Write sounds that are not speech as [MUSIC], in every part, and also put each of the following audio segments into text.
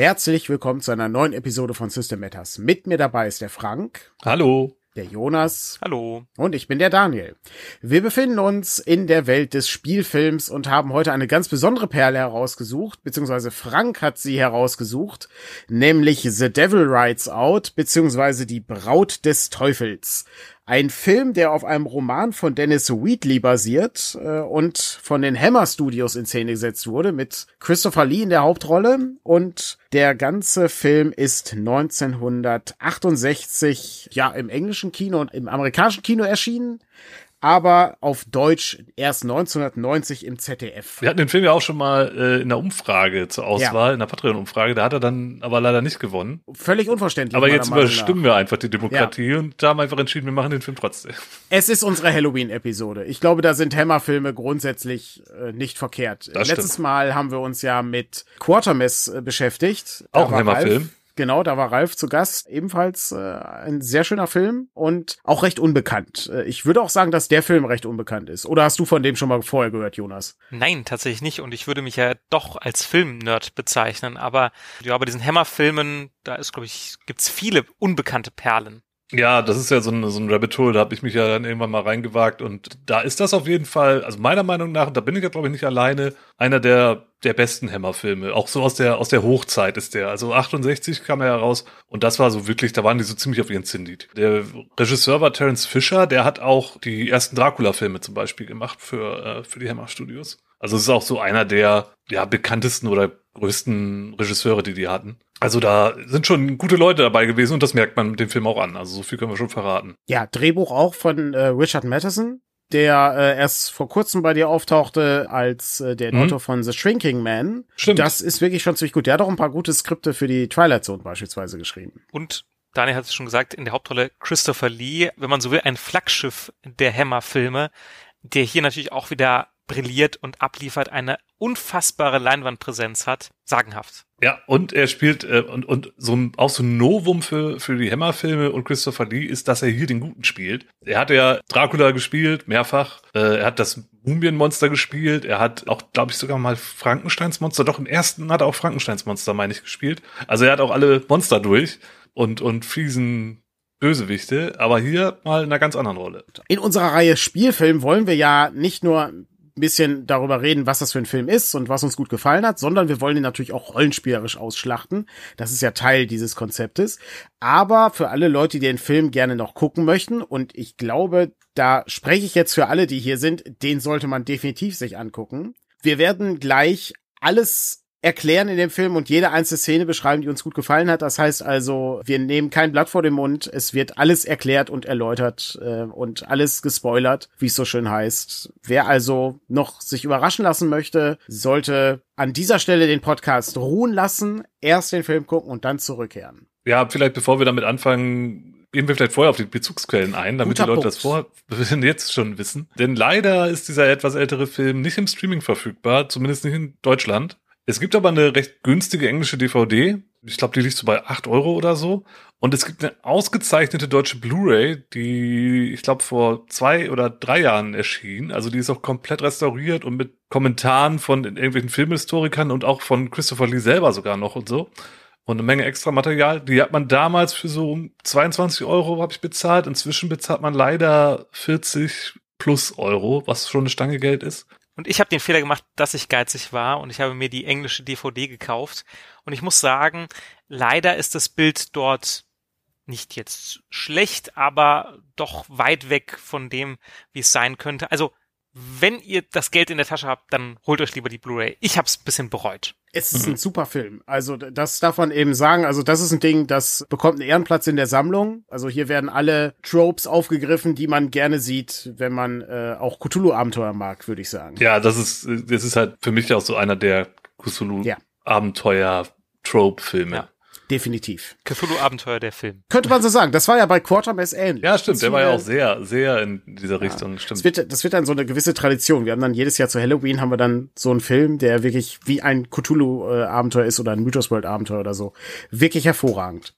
Herzlich willkommen zu einer neuen Episode von System Matters. Mit mir dabei ist der Frank. Hallo. Der Jonas. Hallo. Und ich bin der Daniel. Wir befinden uns in der Welt des Spielfilms und haben heute eine ganz besondere Perle herausgesucht, beziehungsweise Frank hat sie herausgesucht, nämlich The Devil Rides Out, beziehungsweise die Braut des Teufels. Ein Film, der auf einem Roman von Dennis Wheatley basiert äh, und von den Hammer Studios in Szene gesetzt wurde, mit Christopher Lee in der Hauptrolle. Und der ganze Film ist 1968 ja im englischen Kino und im amerikanischen Kino erschienen aber auf Deutsch erst 1990 im ZDF. Wir hatten den Film ja auch schon mal äh, in der Umfrage zur Auswahl, ja. in der Patreon-Umfrage. Da hat er dann aber leider nicht gewonnen. Völlig unverständlich. Aber jetzt überstimmen wir einfach die Demokratie ja. und da haben wir einfach entschieden, wir machen den Film trotzdem. Es ist unsere Halloween-Episode. Ich glaube, da sind Hammerfilme grundsätzlich äh, nicht verkehrt. Das Letztes stimmt. Mal haben wir uns ja mit Quartermess äh, beschäftigt. Auch ein Hammerfilm. Genau, da war Ralf zu Gast. Ebenfalls äh, ein sehr schöner Film und auch recht unbekannt. Äh, ich würde auch sagen, dass der Film recht unbekannt ist. Oder hast du von dem schon mal vorher gehört, Jonas? Nein, tatsächlich nicht. Und ich würde mich ja doch als Filmnerd bezeichnen. Aber ja, bei diesen Hammer-Filmen, da ist, glaube ich, gibt's viele unbekannte Perlen. Ja, das ist ja so ein, so ein Rabbit Hole, da habe ich mich ja dann irgendwann mal reingewagt und da ist das auf jeden Fall, also meiner Meinung nach, da bin ich ja glaube ich nicht alleine, einer der der besten Hammer-Filme. Auch so aus der aus der Hochzeit ist der. Also 68 kam er heraus und das war so wirklich, da waren die so ziemlich auf ihren Zenit. Der Regisseur war Terence Fisher, der hat auch die ersten Dracula-Filme zum Beispiel gemacht für äh, für die Hammer Studios. Also es ist auch so einer der ja bekanntesten oder größten Regisseure, die die hatten. Also da sind schon gute Leute dabei gewesen und das merkt man mit dem Film auch an. Also so viel können wir schon verraten. Ja, Drehbuch auch von äh, Richard Matheson, der äh, erst vor kurzem bei dir auftauchte als äh, der Autor von The Shrinking Man. Stimmt. Das ist wirklich schon ziemlich gut. Der hat auch ein paar gute Skripte für die Twilight Zone beispielsweise geschrieben. Und Daniel hat es schon gesagt, in der Hauptrolle Christopher Lee, wenn man so will, ein Flaggschiff der Hammer-Filme, der hier natürlich auch wieder brilliert und abliefert, eine unfassbare Leinwandpräsenz hat. Sagenhaft. Ja, und er spielt äh, und und so ein, auch so ein Novum für für die Hammer-Filme und Christopher Lee ist, dass er hier den Guten spielt. Er hat ja Dracula gespielt mehrfach. Äh, er hat das Mumienmonster gespielt. Er hat auch, glaube ich, sogar mal Frankensteins Monster. Doch im ersten hat er auch Frankensteins Monster, meine ich, gespielt. Also er hat auch alle Monster durch und und fiesen Bösewichte, aber hier mal in einer ganz anderen Rolle. In unserer Reihe Spielfilm wollen wir ja nicht nur ein bisschen darüber reden, was das für ein Film ist und was uns gut gefallen hat, sondern wir wollen ihn natürlich auch rollenspielerisch ausschlachten. Das ist ja Teil dieses Konzeptes. Aber für alle Leute, die den Film gerne noch gucken möchten, und ich glaube, da spreche ich jetzt für alle, die hier sind, den sollte man definitiv sich angucken. Wir werden gleich alles erklären in dem Film und jede einzelne Szene beschreiben, die uns gut gefallen hat. Das heißt also, wir nehmen kein Blatt vor den Mund. Es wird alles erklärt und erläutert äh, und alles gespoilert, wie es so schön heißt. Wer also noch sich überraschen lassen möchte, sollte an dieser Stelle den Podcast ruhen lassen, erst den Film gucken und dann zurückkehren. Ja, vielleicht bevor wir damit anfangen, gehen wir vielleicht vorher auf die Bezugsquellen ein, damit Guter die Leute Punkt. das vor [LAUGHS] jetzt schon wissen. Denn leider ist dieser etwas ältere Film nicht im Streaming verfügbar, zumindest nicht in Deutschland. Es gibt aber eine recht günstige englische DVD. Ich glaube, die liegt so bei 8 Euro oder so. Und es gibt eine ausgezeichnete deutsche Blu-ray, die, ich glaube, vor zwei oder drei Jahren erschien. Also die ist auch komplett restauriert und mit Kommentaren von irgendwelchen Filmhistorikern und auch von Christopher Lee selber sogar noch und so. Und eine Menge extra Material. Die hat man damals für so um 22 Euro, habe ich bezahlt. Inzwischen bezahlt man leider 40 plus Euro, was schon eine Stange Geld ist. Und ich habe den Fehler gemacht, dass ich geizig war und ich habe mir die englische DVD gekauft. Und ich muss sagen, leider ist das Bild dort nicht jetzt schlecht, aber doch weit weg von dem, wie es sein könnte. Also, wenn ihr das Geld in der Tasche habt, dann holt euch lieber die Blu-ray. Ich habe es ein bisschen bereut. Es ist ein super Film. Also das darf man eben sagen. Also das ist ein Ding, das bekommt einen Ehrenplatz in der Sammlung. Also hier werden alle Tropes aufgegriffen, die man gerne sieht, wenn man äh, auch Cthulhu-Abenteuer mag, würde ich sagen. Ja, das ist, das ist halt für mich auch so einer der. Cthulhu-Abenteuer-Trope-Filme. Ja. Definitiv. Cthulhu-Abenteuer der Film. Könnte man so sagen. Das war ja bei Quartermass ähnlich. Ja, stimmt, der war ja auch Das sehr, sehr in dieser Richtung, stimmt. wird, das wird dann so eine gewisse Tradition. Wir haben dann jedes Jahr zu Halloween haben wir dann so einen Film, der wirklich wie ein Cthulhu-Abenteuer ist oder ein Mythos World-Abenteuer oder so. Wirklich hervorragend.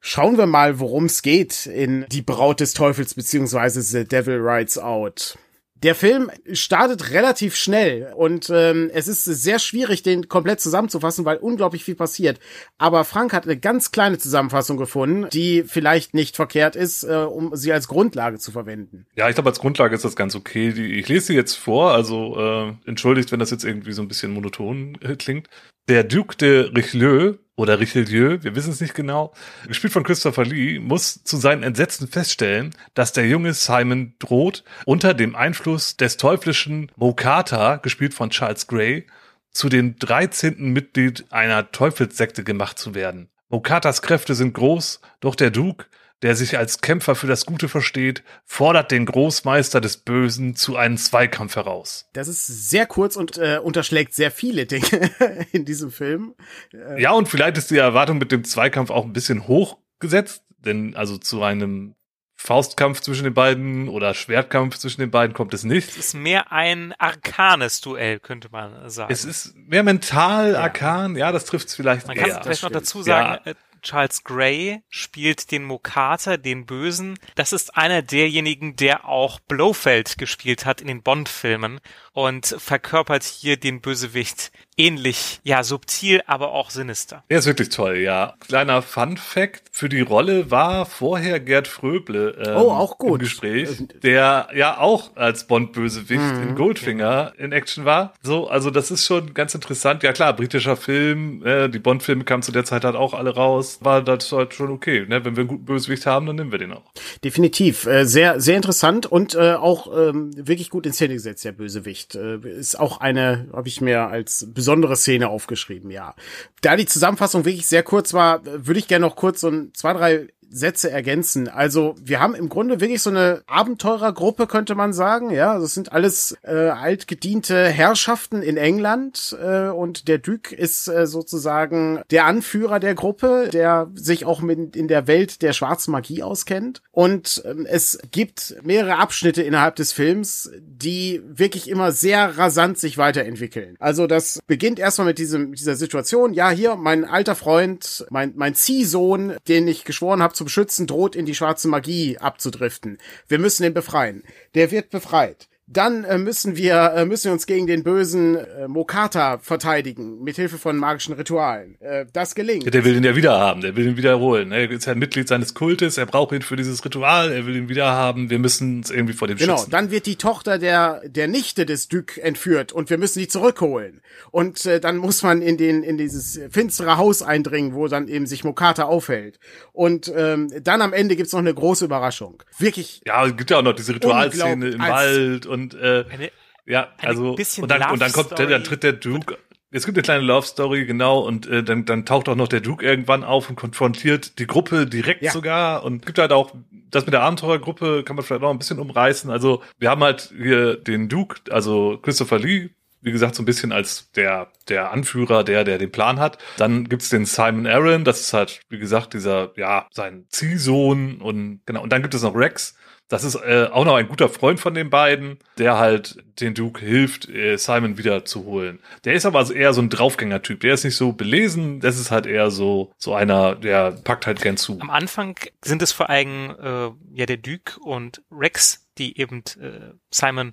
Schauen wir mal, worum es geht in Die Braut des Teufels beziehungsweise The Devil Rides Out. Der Film startet relativ schnell und ähm, es ist sehr schwierig, den komplett zusammenzufassen, weil unglaublich viel passiert. Aber Frank hat eine ganz kleine Zusammenfassung gefunden, die vielleicht nicht verkehrt ist, äh, um sie als Grundlage zu verwenden. Ja, ich glaube, als Grundlage ist das ganz okay. Ich lese sie jetzt vor, also äh, entschuldigt, wenn das jetzt irgendwie so ein bisschen monoton äh, klingt. Der Duc de Richelieu oder Richelieu, wir wissen es nicht genau, gespielt von Christopher Lee, muss zu seinen Entsetzen feststellen, dass der junge Simon droht, unter dem Einfluss des teuflischen Mokata, gespielt von Charles Gray, zu dem 13. Mitglied einer Teufelssekte gemacht zu werden. Mokatas Kräfte sind groß, doch der Duke der sich als Kämpfer für das Gute versteht, fordert den Großmeister des Bösen zu einem Zweikampf heraus. Das ist sehr kurz und äh, unterschlägt sehr viele Dinge [LAUGHS] in diesem Film. Äh ja, und vielleicht ist die Erwartung mit dem Zweikampf auch ein bisschen hochgesetzt, denn also zu einem Faustkampf zwischen den beiden oder Schwertkampf zwischen den beiden kommt es nicht. Es ist mehr ein arkanes Duell, könnte man sagen. Es ist mehr mental ja. arkan, ja, das trifft es vielleicht Man kann vielleicht noch dazu sagen, ja. Charles Gray spielt den Mokata, den Bösen. Das ist einer derjenigen, der auch Blofeld gespielt hat in den Bond-Filmen und verkörpert hier den Bösewicht ähnlich, ja, subtil, aber auch sinister. Er ist wirklich toll, ja. Kleiner Fun Fact, für die Rolle war vorher Gerd Fröble ähm, oh, auch gut. im Gespräch, der ja auch als Bond-Bösewicht mhm. in Goldfinger in Action war. So, also das ist schon ganz interessant. Ja klar, britischer Film, äh, die Bond-Filme kamen zu der Zeit halt auch alle raus. War das halt schon okay. Ne? Wenn wir einen guten Bösewicht haben, dann nehmen wir den auch. Definitiv. Äh, sehr, sehr interessant und äh, auch ähm, wirklich gut in Szene gesetzt, der Bösewicht. Äh, ist auch eine, habe ich mir als besondere Szene aufgeschrieben, ja. Da die Zusammenfassung wirklich sehr kurz war, würde ich gerne noch kurz so ein, zwei, drei Sätze ergänzen. Also wir haben im Grunde wirklich so eine Abenteurergruppe, könnte man sagen. Ja, das sind alles äh, altgediente Herrschaften in England äh, und der Duke ist äh, sozusagen der Anführer der Gruppe, der sich auch mit in der Welt der schwarzen Magie auskennt. Und ähm, es gibt mehrere Abschnitte innerhalb des Films, die wirklich immer sehr rasant sich weiterentwickeln. Also das beginnt erstmal mit diesem dieser Situation. Ja, hier mein alter Freund, mein mein Ziehsohn, den ich geschworen habe zu beschützen, droht in die schwarze Magie abzudriften. Wir müssen ihn befreien. Der wird befreit. Dann äh, müssen wir äh, müssen wir uns gegen den bösen äh, Mokata verteidigen mit Hilfe von magischen Ritualen. Äh, das gelingt. Ja, der will ihn ja wieder haben, der will ihn wiederholen. Er ist ja ein Mitglied seines Kultes, er braucht ihn für dieses Ritual, er will ihn wieder haben. Wir müssen uns irgendwie vor dem genau, schützen. Genau, dann wird die Tochter der der Nichte des Duke entführt und wir müssen die zurückholen. Und äh, dann muss man in den in dieses finstere Haus eindringen, wo dann eben sich Mokata aufhält. Und ähm, dann am Ende gibt's noch eine große Überraschung. Wirklich. Ja, es gibt ja auch noch diese Ritualszene im Wald und äh, eine, ja, eine also und dann, und dann kommt der, dann tritt der Duke. Es gibt eine kleine Love Story, genau, und äh, dann, dann taucht auch noch der Duke irgendwann auf und konfrontiert die Gruppe direkt ja. sogar und gibt halt auch das mit der Abenteurergruppe kann man vielleicht auch ein bisschen umreißen. Also wir haben halt hier den Duke, also Christopher Lee, wie gesagt, so ein bisschen als der, der Anführer, der, der den Plan hat. Dann gibt's den Simon Aaron, das ist halt, wie gesagt, dieser, ja, sein Ziehsohn und genau. Und dann gibt es noch Rex, das ist äh, auch noch ein guter Freund von den beiden, der halt den Duke hilft, äh, Simon wieder zu holen. Der ist aber eher so ein Draufgänger-Typ. Der ist nicht so belesen. Das ist halt eher so so einer, der packt halt gern zu. Am Anfang sind es vor allem äh, ja der Duke und Rex, die eben äh, Simon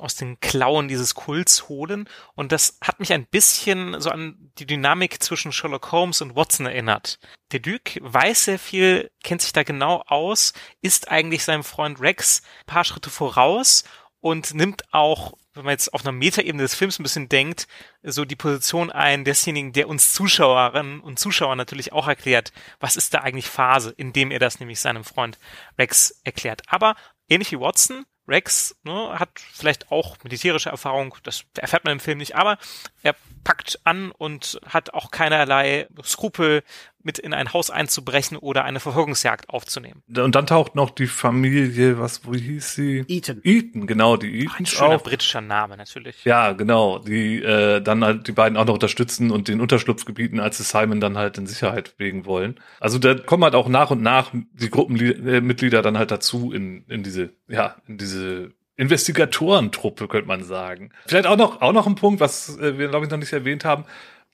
aus den Klauen dieses Kults holen. Und das hat mich ein bisschen so an die Dynamik zwischen Sherlock Holmes und Watson erinnert. Der Duke weiß sehr viel, kennt sich da genau aus, ist eigentlich seinem Freund Rex ein paar Schritte voraus und nimmt auch, wenn man jetzt auf einer Metaebene des Films ein bisschen denkt, so die Position ein desjenigen, der uns Zuschauerinnen und Zuschauern natürlich auch erklärt, was ist da eigentlich Phase, indem er das nämlich seinem Freund Rex erklärt. Aber ähnlich wie Watson Rex ne, hat vielleicht auch militärische Erfahrung, das erfährt man im Film nicht, aber er packt an und hat auch keinerlei Skrupel, mit in ein Haus einzubrechen oder eine Verfolgungsjagd aufzunehmen. Und dann taucht noch die Familie, was, wo hieß sie? Eaton. Eaton, genau, die Eaton. Ein schöner auf. britischer Name natürlich. Ja, genau, die äh, dann halt die beiden auch noch unterstützen und den Unterschlupf gebieten, als sie Simon dann halt in Sicherheit wegen wollen. Also da kommen halt auch nach und nach die Gruppenmitglieder dann halt dazu in, in diese, ja, in diese Investigatorentruppe, könnte man sagen. Vielleicht auch noch, auch noch ein Punkt, was äh, wir, glaube ich, noch nicht erwähnt haben.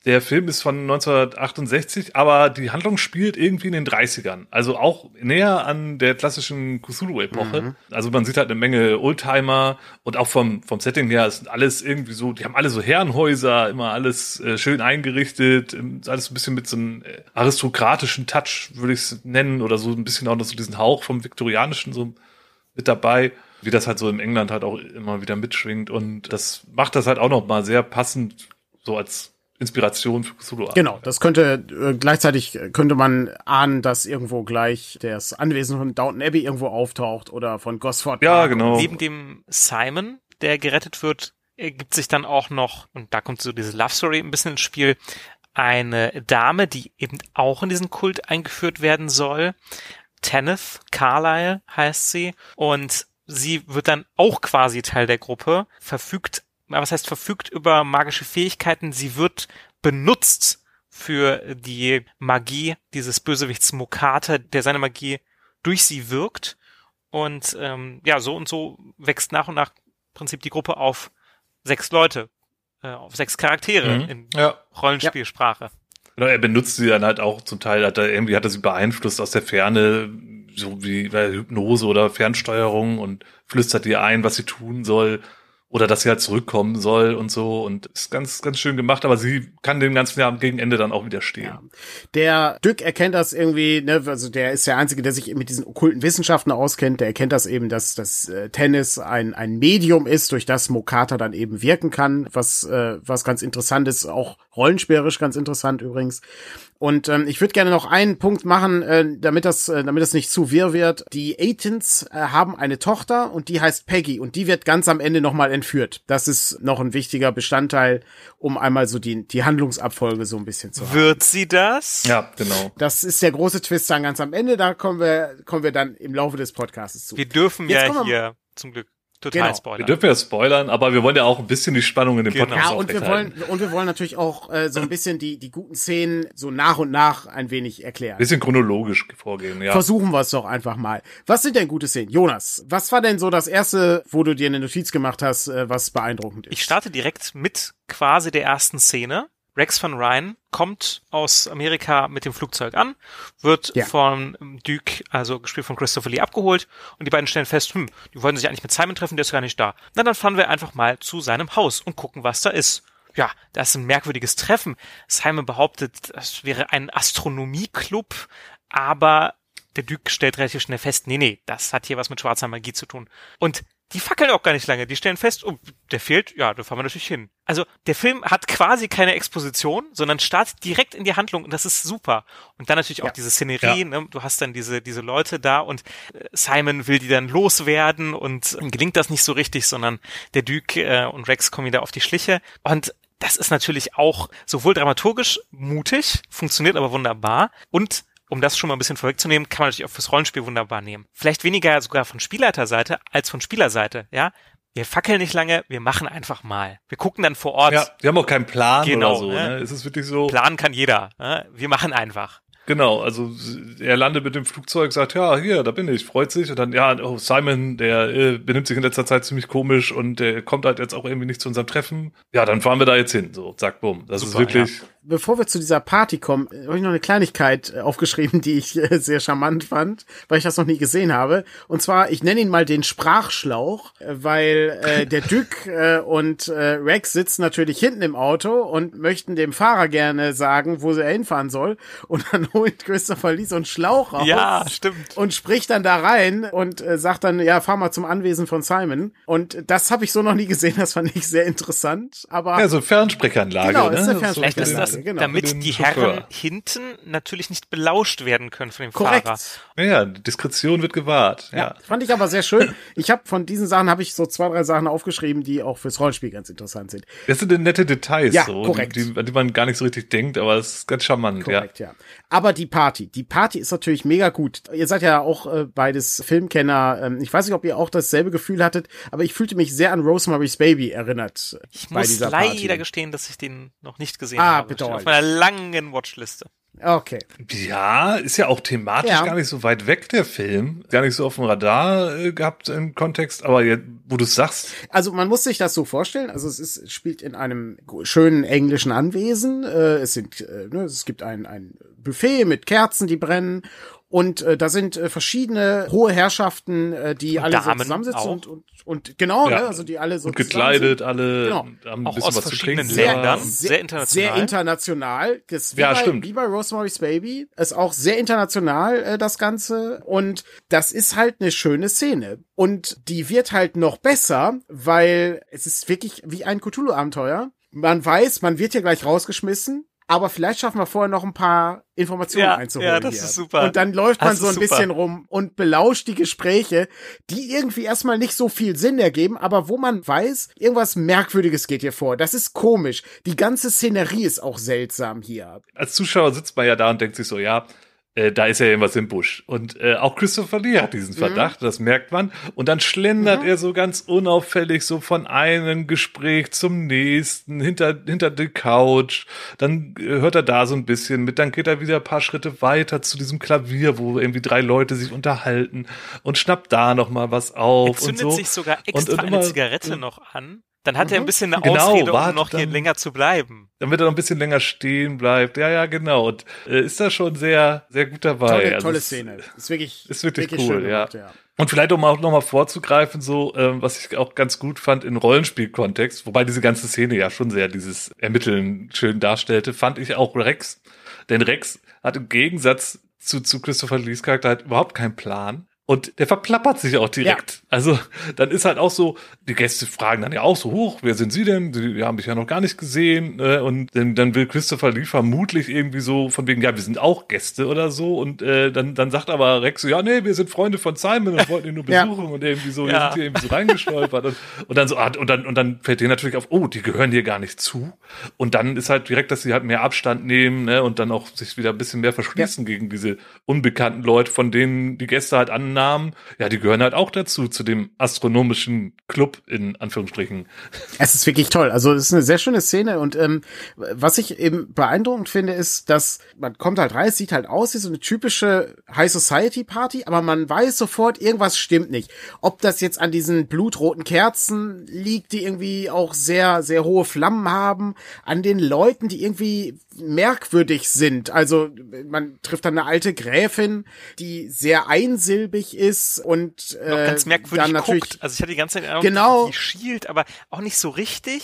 Der Film ist von 1968, aber die Handlung spielt irgendwie in den 30ern. Also auch näher an der klassischen Cthulhu-Epoche. Mhm. Also man sieht halt eine Menge Oldtimer und auch vom, vom Setting her ist alles irgendwie so, die haben alle so Herrenhäuser, immer alles äh, schön eingerichtet, alles ein bisschen mit so einem äh, aristokratischen Touch, würde ich es nennen, oder so ein bisschen auch noch so diesen Hauch vom Viktorianischen so mit dabei wie das halt so im England halt auch immer wieder mitschwingt und das macht das halt auch noch mal sehr passend so als Inspiration für Cthulhu. Genau, das könnte äh, gleichzeitig könnte man ahnen, dass irgendwo gleich das Anwesen von Downton Abbey irgendwo auftaucht oder von Gosford. Ja, genau. Neben dem Simon, der gerettet wird, ergibt sich dann auch noch und da kommt so diese Love Story ein bisschen ins Spiel. Eine Dame, die eben auch in diesen Kult eingeführt werden soll. Tenneth Carlyle heißt sie und sie wird dann auch quasi Teil der Gruppe, verfügt was heißt verfügt über magische Fähigkeiten, sie wird benutzt für die Magie dieses Bösewichts Mokata, der seine Magie durch sie wirkt. Und ähm, ja, so und so wächst nach und nach im Prinzip die Gruppe auf sechs Leute, äh, auf sechs Charaktere mhm. in ja. Rollenspielsprache. Ja. Genau, er benutzt sie dann halt auch zum Teil, hat er irgendwie hat er sie beeinflusst aus der Ferne, so wie bei Hypnose oder Fernsteuerung und flüstert ihr ein, was sie tun soll oder dass sie halt zurückkommen soll und so. Und ist ganz ganz schön gemacht, aber sie kann dem ganzen Jahr gegen Ende dann auch widerstehen. Ja. Der Dück erkennt das irgendwie, ne, also der ist der einzige, der sich mit diesen okkulten Wissenschaften auskennt, der erkennt das eben, dass das äh, Tennis ein ein Medium ist, durch das Mokata dann eben wirken kann, was äh, was ganz interessant ist, auch rollenspielerisch ganz interessant übrigens. Und ähm, ich würde gerne noch einen Punkt machen, äh, damit das, äh, damit das nicht zu wirr wird. Die Aitons äh, haben eine Tochter und die heißt Peggy und die wird ganz am Ende nochmal entführt. Das ist noch ein wichtiger Bestandteil, um einmal so die, die Handlungsabfolge so ein bisschen zu haben. Wird sie das? Ja, genau. Das ist der große Twist dann ganz am Ende. Da kommen wir, kommen wir dann im Laufe des Podcasts zu. Wir dürfen Jetzt ja hier zum Glück total genau. spoilern. Wir dürfen ja spoilern, aber wir wollen ja auch ein bisschen die Spannung in dem genau. Podcast Ja, und wir wollen und wir wollen natürlich auch äh, so ein bisschen die die guten Szenen so nach und nach ein wenig erklären. Bisschen chronologisch vorgehen, ja. Versuchen wir es doch einfach mal. Was sind denn gute Szenen? Jonas, was war denn so das erste, wo du dir eine Notiz gemacht hast, äh, was beeindruckend ist? Ich starte direkt mit quasi der ersten Szene. Rex van Ryan kommt aus Amerika mit dem Flugzeug an, wird ja. von Duke, also gespielt von Christopher Lee, abgeholt und die beiden stellen fest, hm, die wollen sich eigentlich mit Simon treffen, der ist gar nicht da. Na, dann fahren wir einfach mal zu seinem Haus und gucken, was da ist. Ja, das ist ein merkwürdiges Treffen. Simon behauptet, das wäre ein Astronomieclub, aber der Duke stellt relativ schnell fest, nee, nee, das hat hier was mit schwarzer Magie zu tun. Und die fackeln auch gar nicht lange. Die stellen fest, oh, der fehlt, ja, da fahren wir natürlich hin. Also der Film hat quasi keine Exposition, sondern startet direkt in die Handlung und das ist super. Und dann natürlich auch ja. diese Szenerie, ja. ne? du hast dann diese, diese Leute da und äh, Simon will die dann loswerden und gelingt das nicht so richtig, sondern der Duke äh, und Rex kommen wieder auf die Schliche. Und das ist natürlich auch sowohl dramaturgisch mutig, funktioniert aber wunderbar und um das schon mal ein bisschen vorwegzunehmen, kann man natürlich auch fürs Rollenspiel wunderbar nehmen. Vielleicht weniger sogar von Spielleiterseite als von Spielerseite, ja. Wir fackeln nicht lange, wir machen einfach mal. Wir gucken dann vor Ort. Ja, wir haben auch keinen Plan genau, oder so. Ne? Es ist wirklich so. Planen kann jeder. Ne? Wir machen einfach. Genau, also er landet mit dem Flugzeug, sagt, ja, hier, da bin ich, freut sich. Und dann, ja, oh, Simon, der äh, benimmt sich in letzter Zeit ziemlich komisch und der kommt halt jetzt auch irgendwie nicht zu unserem Treffen. Ja, dann fahren wir da jetzt hin. So, zack, bumm. Das Super, ist wirklich. Ja bevor wir zu dieser Party kommen, habe ich noch eine Kleinigkeit äh, aufgeschrieben, die ich äh, sehr charmant fand, weil ich das noch nie gesehen habe. Und zwar, ich nenne ihn mal den Sprachschlauch, äh, weil äh, der Dück [LAUGHS] äh, und äh, Rex sitzen natürlich hinten im Auto und möchten dem Fahrer gerne sagen, wo er hinfahren soll. Und dann [LAUGHS] holt Christopher Lee so einen Schlauch raus. Ja, stimmt. Und spricht dann da rein und äh, sagt dann, ja, fahr mal zum Anwesen von Simon. Und das habe ich so noch nie gesehen, das fand ich sehr interessant. Aber ja, so Fernsprechanlage. Genau, ne? ist eine Fernsprechanlage das, genau. damit die Herren hinten natürlich nicht belauscht werden können von dem Korrekt. Fahrer. Ja, Diskretion wird gewahrt. Ja. ja. fand ich aber sehr schön. Ich habe von diesen Sachen habe ich so zwei, drei Sachen aufgeschrieben, die auch fürs Rollenspiel ganz interessant sind. Das sind nette Details, ja, so, korrekt. Die, an die man gar nicht so richtig denkt, aber es ist ganz charmant. Korrekt, ja. ja. Aber die Party, die Party ist natürlich mega gut. Ihr seid ja auch äh, beides Filmkenner. Ähm, ich weiß nicht, ob ihr auch dasselbe Gefühl hattet, aber ich fühlte mich sehr an Rosemary's Baby erinnert. Ich muss leider Party. gestehen, dass ich den noch nicht gesehen ah, habe. Bedauerlich. Auf meiner langen Watchliste. Okay. Ja, ist ja auch thematisch Ja. gar nicht so weit weg, der Film. Gar nicht so auf dem Radar äh, gehabt im Kontext, aber jetzt, wo du es sagst, Also man muss sich das so vorstellen. Also es ist, spielt in einem schönen englischen Anwesen. Äh, es sind, äh, ne, es gibt ein, ein Buffet mit Kerzen, die brennen. Und äh, da sind äh, verschiedene hohe Herrschaften, äh, die alle Damen so zusammensitzen auch. und, und, und genau, Ja. ne, also die alle so und gekleidet, alle Genau. und haben ein Auch bisschen aus was zu verschiedenen trinken. Ländern. Ja. Sehr international. Sehr international. Das, wie Ja, bei, stimmt. Wie bei Rosemary's Baby. Ist auch sehr international, äh, das Ganze. Und das ist halt eine schöne Szene. Und die wird halt noch besser, weil es ist wirklich wie ein Cthulhu-Abenteuer. Man weiß, man wird hier gleich rausgeschmissen. Aber vielleicht schaffen wir vorher noch ein paar Informationen Ja, einzuholen. ja, das hier. ist super. Und dann läuft man Das so ein super. bisschen rum und belauscht die Gespräche, die irgendwie erstmal nicht so viel Sinn ergeben, aber wo man weiß, irgendwas Merkwürdiges geht hier vor. Das ist komisch. Die ganze Szenerie ist auch seltsam hier. Als Zuschauer sitzt man ja da und denkt sich so, ja, äh, da ist ja irgendwas im Busch. Und äh, auch Christopher Lee hat diesen Verdacht, das merkt man. Und dann schlendert er so ganz unauffällig so von einem Gespräch zum nächsten, hinter, hinter die Couch. Dann äh, hört er da so ein bisschen mit, dann geht er wieder ein paar Schritte weiter zu diesem Klavier, wo irgendwie drei Leute sich unterhalten und schnappt da noch mal was Er auf und zündet so. sich sogar Und- extra und eine immer- Zigarette noch an. Dann hat er ein bisschen eine Genau, Ausrede, um noch hier dann. länger zu bleiben. damit er noch ein bisschen länger stehen bleibt. Ja, ja, genau. Und äh, ist da schon sehr, sehr gut dabei. Tolle, Also tolle Szene. Ist wirklich, ist wirklich schön cool, ja. gemacht, ja. Und vielleicht um auch noch mal vorzugreifen, so ähm, was ich auch ganz gut fand in Rollenspielkontext, wobei diese ganze Szene ja schon sehr dieses Ermitteln schön darstellte, fand ich auch Rex. Denn Rex hat im Gegensatz zu, zu Christopher Lees Charakter halt überhaupt keinen Plan. Und der verplappert sich auch direkt. Also dann ist halt auch so, die Gäste fragen dann ja auch so hoch, wer sind Sie denn? Die haben mich ja noch gar nicht gesehen. Äh, und dann, dann will Christopher Lee vermutlich irgendwie so von wegen, ja, wir sind auch Gäste oder so. Und äh, dann, dann sagt aber Rex so, ja, nee, wir sind Freunde von Simon und wollten ihn nur [LAUGHS] Ja. besuchen und irgendwie so, Ja. wir sind hier irgendwie so reingestolpert. und, und dann so, ah, und dann, und dann fällt denen natürlich auf, oh, die gehören hier gar nicht zu. Und dann ist halt direkt, dass sie halt mehr Abstand nehmen, ne, und dann auch sich wieder ein bisschen mehr verschließen gegen diese unbekannten Leute, von denen die Gäste halt annahmen, ja, die gehören halt auch dazu, zu dem astronomischen Club, in Anführungsstrichen. Es ist wirklich toll. Also es ist eine sehr schöne Szene und ähm, was ich eben beeindruckend finde, ist, dass man kommt halt rein, sieht halt aus wie so eine typische High Society Party, aber man weiß sofort, irgendwas stimmt nicht. Ob das jetzt an diesen blutroten Kerzen liegt, die irgendwie auch sehr, sehr hohe Flammen haben, an den Leuten, die irgendwie merkwürdig sind. Also man trifft dann eine alte Gräfin, die sehr einsilbig ist und äh, Noch ganz merkwürdig dann natürlich guckt. Also ich hatte die ganze Zeit Eindruck, Genau. die schielt, aber auch nicht so richtig.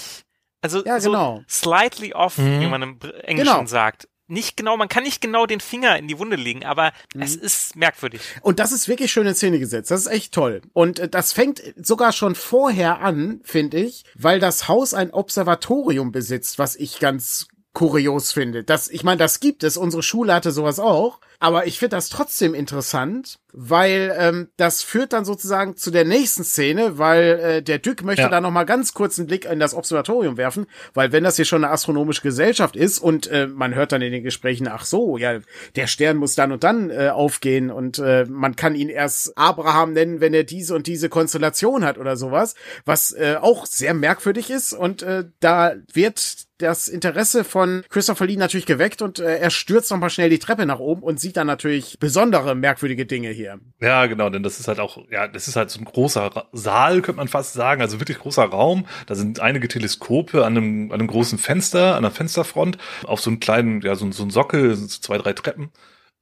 Also Ja, so genau. slightly off, Mhm. wie man im Englischen Genau. sagt. Nicht genau, man kann nicht genau den Finger in die Wunde legen, aber Mhm. es ist merkwürdig. Und das ist wirklich schön in Szene gesetzt. Das ist echt toll. Und äh, das fängt sogar schon vorher an, finde ich, weil das Haus ein Observatorium besitzt, was ich ganz kurios finde. Das, ich meine, das gibt es. Unsere Schule hatte sowas auch. Aber ich finde das trotzdem interessant, weil ähm, das führt dann sozusagen zu der nächsten Szene, weil äh, der Dück möchte Ja. da noch mal ganz kurz einen Blick in das Observatorium werfen, weil wenn das hier schon eine astronomische Gesellschaft ist und äh, man hört dann in den Gesprächen, ach so, ja, der Stern muss dann und dann äh, aufgehen und äh, man kann ihn erst Abraham nennen, wenn er diese und diese Konstellation hat oder sowas, was äh, auch sehr merkwürdig ist und äh, da wird das Interesse von Christopher Lee natürlich geweckt und äh, er stürzt noch mal schnell die Treppe nach oben und sieht dann natürlich besondere merkwürdige Dinge hier. Ja, genau, denn das ist halt auch, ja, das ist halt so ein großer Ra- Saal, könnte man fast sagen, also wirklich großer Raum. Da sind einige Teleskope an einem, an einem großen Fenster, an der Fensterfront, auf so einem kleinen, ja, so, so ein Sockel, so zwei, drei Treppen.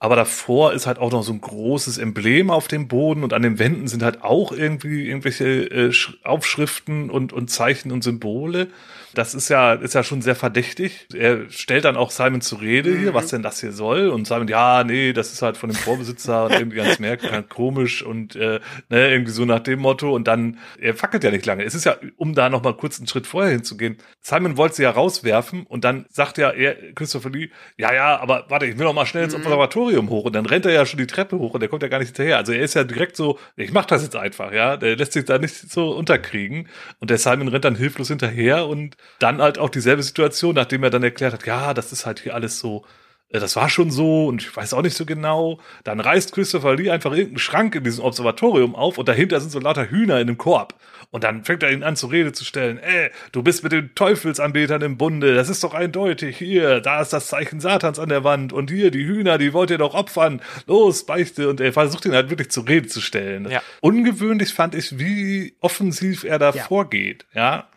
Aber davor ist halt auch noch so ein großes Emblem auf dem Boden und an den Wänden sind halt auch irgendwie irgendwelche äh, Sch- Aufschriften und, und Zeichen und Symbole. Das ist ja, ist ja schon sehr verdächtig. Er stellt dann auch Simon zur Rede hier, was denn das hier soll. Und Simon, ja, nee, das ist halt von dem Vorbesitzer und irgendwie ganz merkwürdig, [LAUGHS] komisch und äh, ne, irgendwie so nach dem Motto. Und dann, er fackelt ja nicht lange. Es ist ja, um da noch mal kurz einen Schritt vorher hinzugehen. Simon wollte sie ja rauswerfen und dann sagt ja er, Christopher Lee, ja, ja, aber warte, ich will noch mal schnell ins Observatorium hoch. Und dann rennt er ja schon die Treppe hoch und der kommt ja gar nicht hinterher. Also er ist ja direkt so, ich mach das jetzt einfach, ja. Der lässt sich da nicht so unterkriegen. Und der Simon rennt dann hilflos hinterher und dann halt auch dieselbe Situation, nachdem er dann erklärt hat, ja, das ist halt hier alles so äh, das war schon so und ich weiß auch nicht so genau. Dann reißt Christopher Lee einfach irgendeinen Schrank in diesem Observatorium auf und dahinter sind so lauter Hühner in einem Korb. Und dann fängt er ihn an zur Rede zu stellen. Ey, du bist mit den Teufelsanbetern im Bunde. Das ist doch eindeutig. Hier, da ist das Zeichen Satans an der Wand. Und hier, die Hühner, die wollt ihr doch opfern. Los, beichte. Und er versucht ihn halt wirklich zur Rede zu stellen. Ja. Ungewöhnlich fand ich, wie offensiv er da Ja. vorgeht. Ja,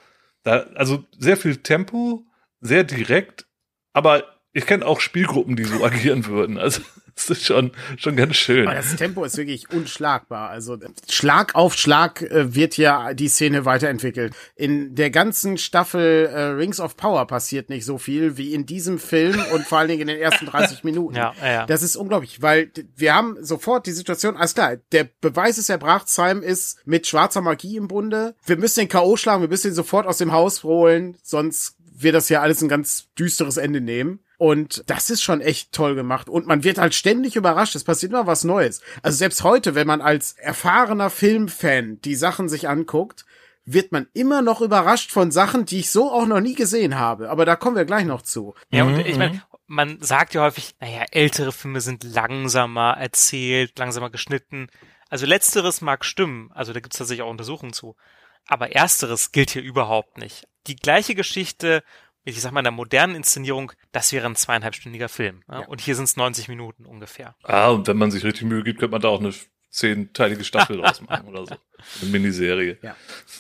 da, also sehr viel Tempo, sehr direkt. Aber ich kenne auch Spielgruppen, die so [LAUGHS] agieren würden. Also, das ist schon, schon ganz schön. Aber das Tempo ist wirklich unschlagbar. Also Schlag auf Schlag äh, wird ja die Szene weiterentwickelt. In der ganzen Staffel äh, Rings of Power passiert nicht so viel wie in diesem Film und vor allen Dingen in den ersten [LAUGHS] 30 Minuten. Ja, ja, ja. Das ist unglaublich, weil wir haben sofort die Situation, alles klar, der Beweis ist erbracht, Simon ist mit schwarzer Magie im Bunde. Wir müssen den K.O. schlagen, wir müssen ihn sofort aus dem Haus holen, sonst wird das ja alles ein ganz düsteres Ende nehmen. Und das ist schon echt toll gemacht. Und man wird halt ständig überrascht. Es passiert immer was Neues. Also selbst heute, wenn man als erfahrener Filmfan die Sachen sich anguckt, wird man immer noch überrascht von Sachen, die ich so auch noch nie gesehen habe. Aber da kommen wir gleich noch zu. Ja, und Mhm, ich meine, man sagt ja häufig, naja, ältere Filme sind langsamer erzählt, langsamer geschnitten. Also letzteres mag stimmen, also da gibt es tatsächlich auch Untersuchungen zu. Aber ersteres gilt hier überhaupt nicht. Die gleiche Geschichte ich sag mal, einer modernen Inszenierung, das wäre ein zweieinhalbstündiger Film. Ja? Und hier sind es 90 Minuten ungefähr. Ah, und wenn man sich richtig Mühe gibt, könnte man da auch eine zehnteilige Staffel [LAUGHS] draus machen oder so. Eine Miniserie. Ja.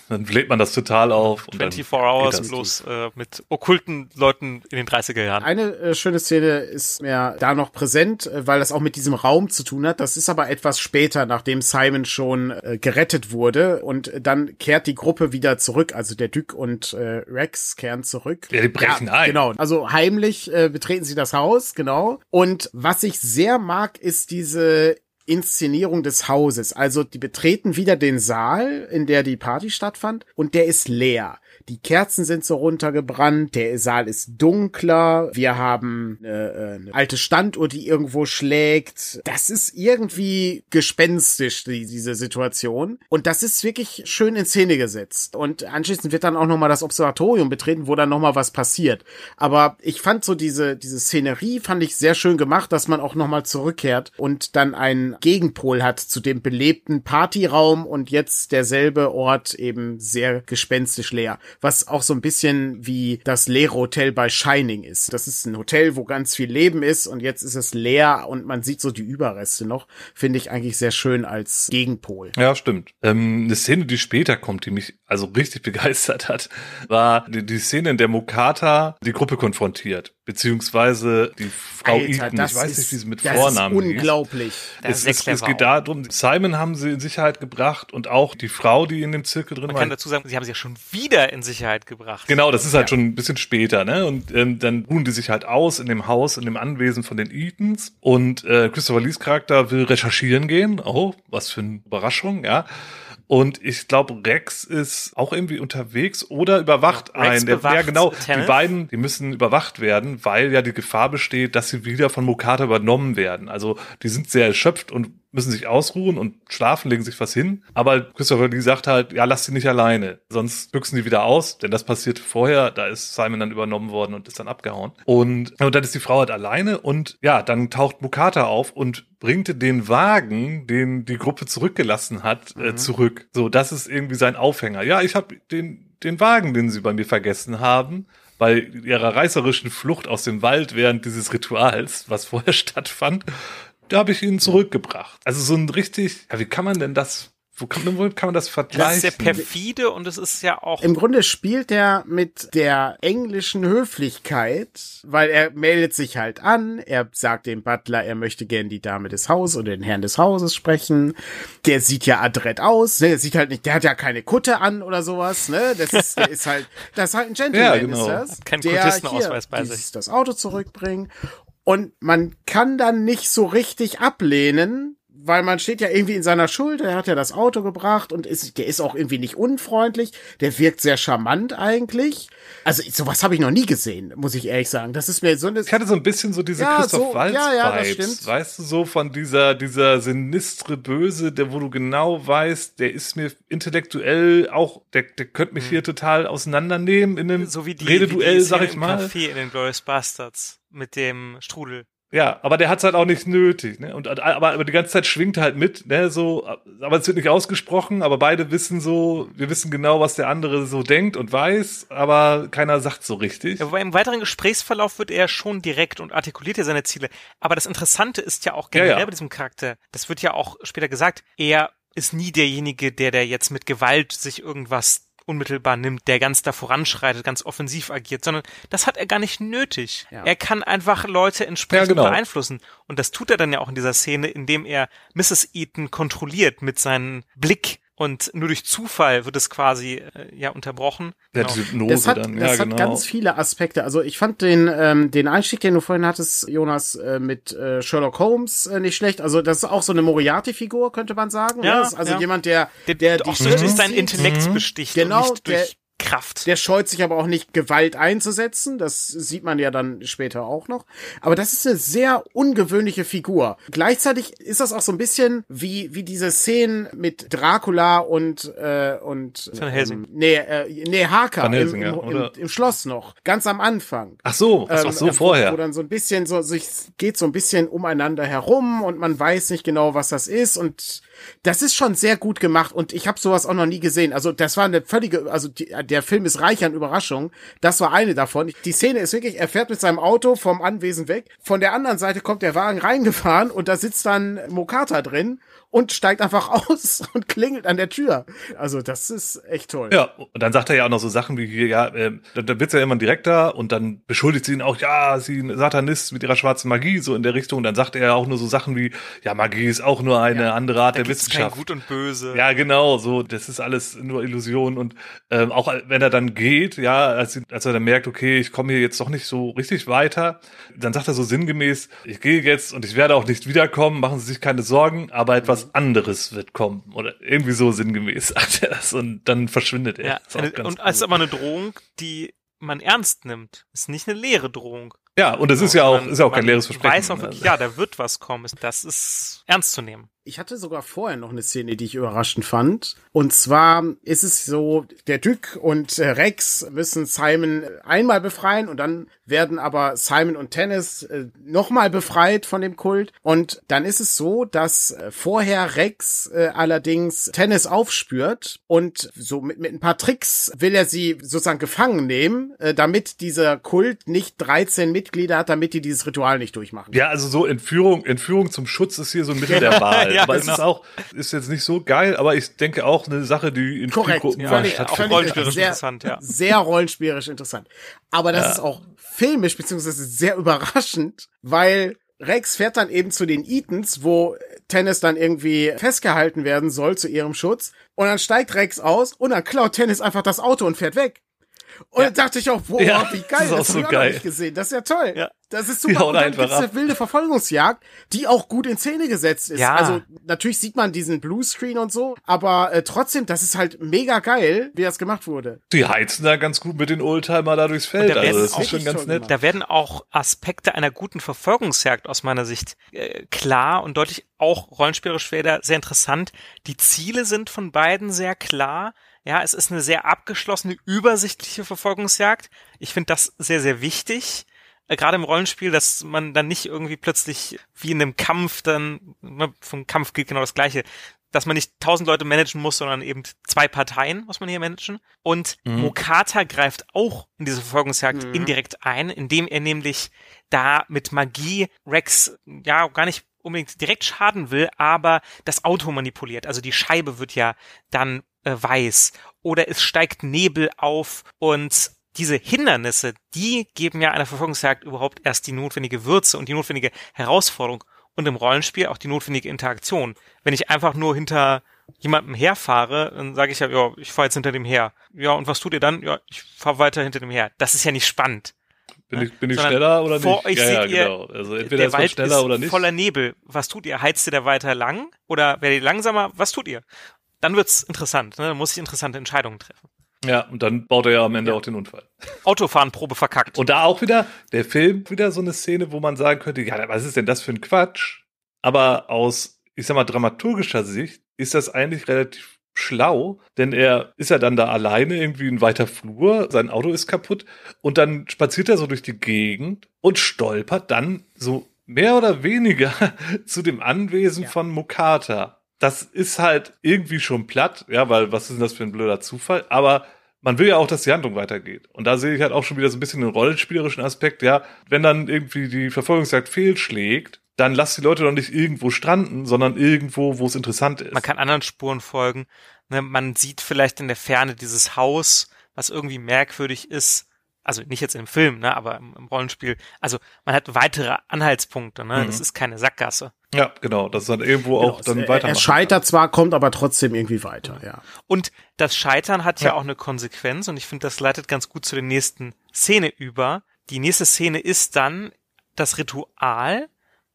Dann bläht man das total auf. Und dann 24 geht Hours bloß äh, mit okkulten Leuten in den 30er Jahren. Eine äh, schöne Szene ist mir da noch präsent, äh, weil das auch mit diesem Raum zu tun hat. Das ist aber etwas später, nachdem Simon schon äh, gerettet wurde. Und dann kehrt die Gruppe wieder zurück. Also der Duke und äh, Rex kehren zurück. Ja, die brechen ein. Genau. Also heimlich äh, betreten sie das Haus, genau. Und was ich sehr mag, ist diese Inszenierung des Hauses. Also die betreten wieder den Saal, in der die Party stattfand, und der ist leer. Die Kerzen sind so runtergebrannt, der Saal ist dunkler, wir haben eine, äh, eine alte Standuhr, die irgendwo schlägt. Das ist irgendwie gespenstisch, die, diese Situation. Und das ist wirklich schön in Szene gesetzt. Und anschließend wird dann auch nochmal das Observatorium betreten, wo dann nochmal was passiert. Aber ich fand so diese, diese Szenerie fand ich sehr schön gemacht, dass man auch nochmal zurückkehrt und dann einen Gegenpol hat zu dem belebten Partyraum und jetzt derselbe Ort eben sehr gespenstisch leer. Was auch so ein bisschen wie das leere Hotel bei Shining ist. Das ist ein Hotel, wo ganz viel Leben ist und jetzt ist es leer und man sieht so die Überreste noch. Finde ich eigentlich sehr schön als Gegenpol. Ja, stimmt. Ähm, eine Szene, die später kommt, die mich also richtig [LAUGHS] begeistert hat, war die, die Szene, in der Mokata die Gruppe konfrontiert. Beziehungsweise die Frau Eaton. Ich weiß nicht, wie sie mit das Vornamen ist hieß. unglaublich. Das Es, ist es, geht darum, Simon haben sie in Sicherheit gebracht und auch die Frau, die in dem Zirkel drin Man war. kann dazu sagen, sie haben sie ja schon wieder in Sicherheit gebracht. Genau, das ist halt schon ein bisschen später, ne? Und ähm, dann ruhen die sich halt aus in dem Haus, in dem Anwesen von den Eatons. Und äh, Christopher Lees Charakter will recherchieren gehen. Oh, was für eine Überraschung, ja. Und ich glaube, Rex ist auch irgendwie unterwegs oder überwacht Rex einen. Der, ja, genau. Tennant. Die beiden, die müssen überwacht werden, weil ja die Gefahr besteht, dass sie wieder von Mokata übernommen werden. Also die sind sehr erschöpft und müssen sich ausruhen und schlafen, legen sich was hin. Aber Christopher Lee sagt halt, ja, lass sie nicht alleine. Sonst büchsen die wieder aus, denn das passiert vorher. Da ist Simon dann übernommen worden und ist dann abgehauen. Und, und dann ist die Frau halt alleine und ja, dann taucht Mukata auf und bringt den Wagen, den die Gruppe zurückgelassen hat, äh, zurück. So, das ist irgendwie sein Aufhänger. Ja, ich habe den, den Wagen, den sie bei mir vergessen haben, bei ihrer reißerischen Flucht aus dem Wald während dieses Rituals, was vorher [LAUGHS] stattfand, da habe ich ihn zurückgebracht. Also so ein richtig, ja, wie kann man denn das, wo kann, wo kann man das Das vergleichen? ist sehr perfide und es ist ja auch Im Grunde spielt er mit der englischen Höflichkeit, weil er meldet sich halt an, er sagt dem Butler, er möchte gern die Dame des Hauses oder den Herrn des Hauses sprechen. Der sieht ja adrett aus, ne? Der sieht halt nicht, der hat ja keine Kutte an oder sowas, ne? Das ist, der ist halt, das ist halt ein [LAUGHS] Gentleman, Ja, genau. ist das. Kein hier bei sich. das Auto zurückbringen. Und man kann dann nicht so richtig ablehnen, weil man steht ja irgendwie in seiner Schuld, er hat ja das Auto gebracht und ist, der ist auch irgendwie nicht unfreundlich, der wirkt sehr charmant eigentlich. Also sowas habe ich noch nie gesehen, muss ich ehrlich sagen. Das ist mir so eine Ich hatte so ein bisschen so diese Ja, Christoph so- Waltz ja, ja, das Vibes, stimmt. weißt du, so von dieser dieser sinistre Böse, der wo du genau weißt, der ist mir intellektuell auch, der der könnte mich hier total auseinandernehmen in einem so wie die, Rededuell, wie die sag ich mal. Café in den Glorious Bastards mit dem Strudel. Ja, aber der hat's halt auch nicht nötig, ne? Und aber, aber die ganze Zeit schwingt halt mit, ne? So, aber es wird nicht ausgesprochen, aber beide wissen so, wir wissen genau, was der andere so denkt und weiß, aber keiner sagt so richtig. Ja, wobei im weiteren Gesprächsverlauf wird er schon direkt und artikuliert ja seine Ziele. Aber das Interessante ist ja auch generell Ja, ja. bei diesem Charakter, das wird ja auch später gesagt, er ist nie derjenige, der der jetzt mit Gewalt sich irgendwas unmittelbar nimmt, der ganz da voranschreitet, ganz offensiv agiert, sondern das hat er gar nicht nötig. Ja. Er kann einfach Leute entsprechend Ja, genau. beeinflussen. Und das tut er dann ja auch in dieser Szene, indem er Mrs. Eaton kontrolliert mit seinem Blick. Und nur durch Zufall wird es quasi äh, ja unterbrochen. Ja, Genau. Hypnose Das hat, dann, das ja, hat genau. ganz viele Aspekte. Also ich fand den, ähm, den Einstieg, den du vorhin hattest, Jonas, äh, mit äh, Sherlock Holmes äh, nicht schlecht. Also das ist auch so eine Moriarty-Figur, könnte man sagen. Ja, ne? Das ist also ja. jemand, der, der, der auch die durch seinen. Intellekt besticht Genau, und nicht der- durch Kraft. Der scheut sich aber auch nicht, Gewalt einzusetzen. Das sieht man ja dann später auch noch. Aber das ist eine sehr ungewöhnliche Figur. Gleichzeitig ist das auch so ein bisschen wie, wie diese Szenen mit Dracula und, äh, und, Van Helsing. ähm, nee, äh, nee, Harker Van im, Helsing, im, oder? im, im Schloss noch. Ganz am Anfang. Ach so, ach Ähm, so, wo- vorher. Wo dann so ein bisschen so, sich geht so ein bisschen umeinander herum und man weiß nicht genau, was das ist und das ist schon sehr gut gemacht und ich habe sowas auch noch nie gesehen. Also das war eine völlige, also die, der Film ist reich an Überraschungen. Das war eine davon. Die Szene ist wirklich, er fährt mit seinem Auto vom Anwesen weg. Von der anderen Seite kommt der Wagen reingefahren und da sitzt dann Mokata drin und steigt einfach [LAUGHS] aus und klingelt an der Tür. Also das ist echt toll. Ja, und dann sagt er ja auch noch so Sachen wie hier, ja, ähm, dann, dann wird's ja immer direkter und dann beschuldigt sie ihn auch, ja, sie ein Satanist mit ihrer schwarzen Magie, so in der Richtung. Und dann sagt er auch nur so Sachen wie, ja, Magie ist auch nur eine andere Art der gibt's kein Wissenschaft. Gut und Böse. Ja, genau, so, das ist alles nur Illusion und ähm, auch wenn er dann geht, ja, als, als er dann merkt, okay, ich komme hier jetzt doch nicht so richtig weiter, dann sagt er so sinngemäß, ich gehe jetzt und ich werde auch nicht wiederkommen, machen Sie sich keine Sorgen, aber Mhm. Etwas anderes wird kommen oder irgendwie so sinngemäß [LAUGHS] sagt er das und dann verschwindet er. Ja, eine, und es ist aber eine Drohung, die man ernst nimmt. Ist nicht eine leere Drohung. ja, und das ist ja auch, Man- ist ja auch kein leeres Versprechen. weiß auch wirklich, Also, ja, da wird was kommen. Das ist ernst zu nehmen. Ich hatte sogar vorher noch eine Szene, die ich überraschend fand. Und zwar ist es so, der Duke und äh, Rex müssen Simon einmal befreien und dann werden aber Simon und Tennis äh, nochmal befreit von dem Kult. Und dann ist es so, dass äh, vorher Rex äh, allerdings Tennis aufspürt und so mit, mit ein paar Tricks will er sie sozusagen gefangen nehmen, äh, damit dieser Kult nicht 13 Mitglieder hat, damit die dieses Ritual nicht durchmachen. Ja, also so Entführung, Entführung zum Schutz ist hier so ein Mittel der [LAUGHS] Wahl. Ja, aber es genau. ist auch, ist jetzt nicht so geil, aber ich denke auch eine Sache, die in Korrekt, Spielgruppen ja, völlig, auch rollenspielerisch sehr, interessant, ja. Sehr rollenspielerisch interessant. Aber das ist auch filmisch beziehungsweise sehr überraschend, weil Rex fährt dann eben zu den Eatons, wo Tennis dann irgendwie festgehalten werden soll zu ihrem Schutz. Und dann steigt Rex aus und dann klaut Tennis einfach das Auto und fährt weg. Und dann dachte ich auch, wow, Ja, wie das geil, ist auch das, so geil. noch nicht gesehen. Das ist ja toll. Ja. Das ist super. Und dann einfach gibt's eine ab. wilde Verfolgungsjagd, die auch gut in Szene gesetzt ist. Ja. Also natürlich sieht man diesen Bluescreen und so, aber äh, trotzdem, das ist halt mega geil, wie das gemacht wurde. Die heizen da ganz gut mit den Oldtimer da durchs Feld. da Also werden das auch ist schon ganz nett. gemacht. Da werden auch Aspekte einer guten Verfolgungsjagd aus meiner Sicht äh, klar und deutlich auch rollenspielerisch wieder sehr interessant. Die Ziele sind von beiden sehr klar. Ja, es ist eine sehr abgeschlossene, übersichtliche Verfolgungsjagd. Ich finde das sehr, sehr wichtig. Äh, Gerade im Rollenspiel, dass man dann nicht irgendwie plötzlich wie in einem Kampf dann, ne, vom Kampf gilt genau das Gleiche, dass man nicht tausend Leute managen muss, sondern eben zwei Parteien muss man hier managen. Und Mhm. Mokata greift auch in diese Verfolgungsjagd Mhm. indirekt ein, indem er nämlich da mit Magie Rex ja gar nicht unbedingt direkt schaden will, aber das Auto manipuliert. Also die Scheibe wird ja dann äh, weiß oder es steigt Nebel auf und diese Hindernisse, die geben ja einer Verfolgungsjagd überhaupt erst die notwendige Würze und die notwendige Herausforderung und im Rollenspiel auch die notwendige Interaktion. Wenn ich einfach nur hinter jemandem herfahre, dann sage ich ja, ja, ich fahre jetzt hinter dem her. Ja, und was tut ihr dann? Ja, ich fahre weiter hinter dem her. Das ist ja nicht spannend. Bin ich, bin ich Sondern schneller oder vor nicht? euch ja, ja, seht ihr, genau. Also entweder der ist man Wald schneller ist oder nicht. voller Nebel. Was tut ihr? Heizt ihr da weiter lang? Oder werdet ihr langsamer? Was tut ihr? Dann wird's interessant. Ne? Dann muss ich interessante Entscheidungen treffen. Ja, und dann baut er ja am Ende auch den Unfall. Autofahrenprobe verkackt. Und da auch wieder, der Film, wieder so eine Szene, wo man sagen könnte, ja, was ist denn das für ein Quatsch? Aber aus, ich sag mal, dramaturgischer Sicht ist das eigentlich relativ schlau, denn er ist ja dann da alleine irgendwie in weiter Flur, sein Auto ist kaputt und dann spaziert er so durch die Gegend und stolpert dann so mehr oder weniger [LAUGHS] zu dem Anwesen ja. von Mokata. Das ist halt irgendwie schon platt, ja, weil was ist denn das für ein blöder Zufall? Aber man will ja auch, dass die Handlung weitergeht. Und da sehe ich halt auch schon wieder so ein bisschen den rollenspielerischen Aspekt, ja. Wenn dann irgendwie die Verfolgungsjagd fehlschlägt, dann lass die Leute doch nicht irgendwo stranden, sondern irgendwo, wo es interessant ist. Man kann anderen Spuren folgen. Ne, man sieht vielleicht in der Ferne dieses Haus, was irgendwie merkwürdig ist also nicht jetzt im Film, ne, aber im, im Rollenspiel, also man hat weitere Anhaltspunkte, ne? Mhm. Das ist keine Sackgasse. Ja, genau, das ist dann irgendwo genau, auch dann weiter. Er scheitert kann. zwar, kommt aber trotzdem irgendwie weiter, ja. Und das Scheitern hat ja, ja auch eine Konsequenz und ich finde, das leitet ganz gut zu der nächsten Szene über. Die nächste Szene ist dann das Ritual,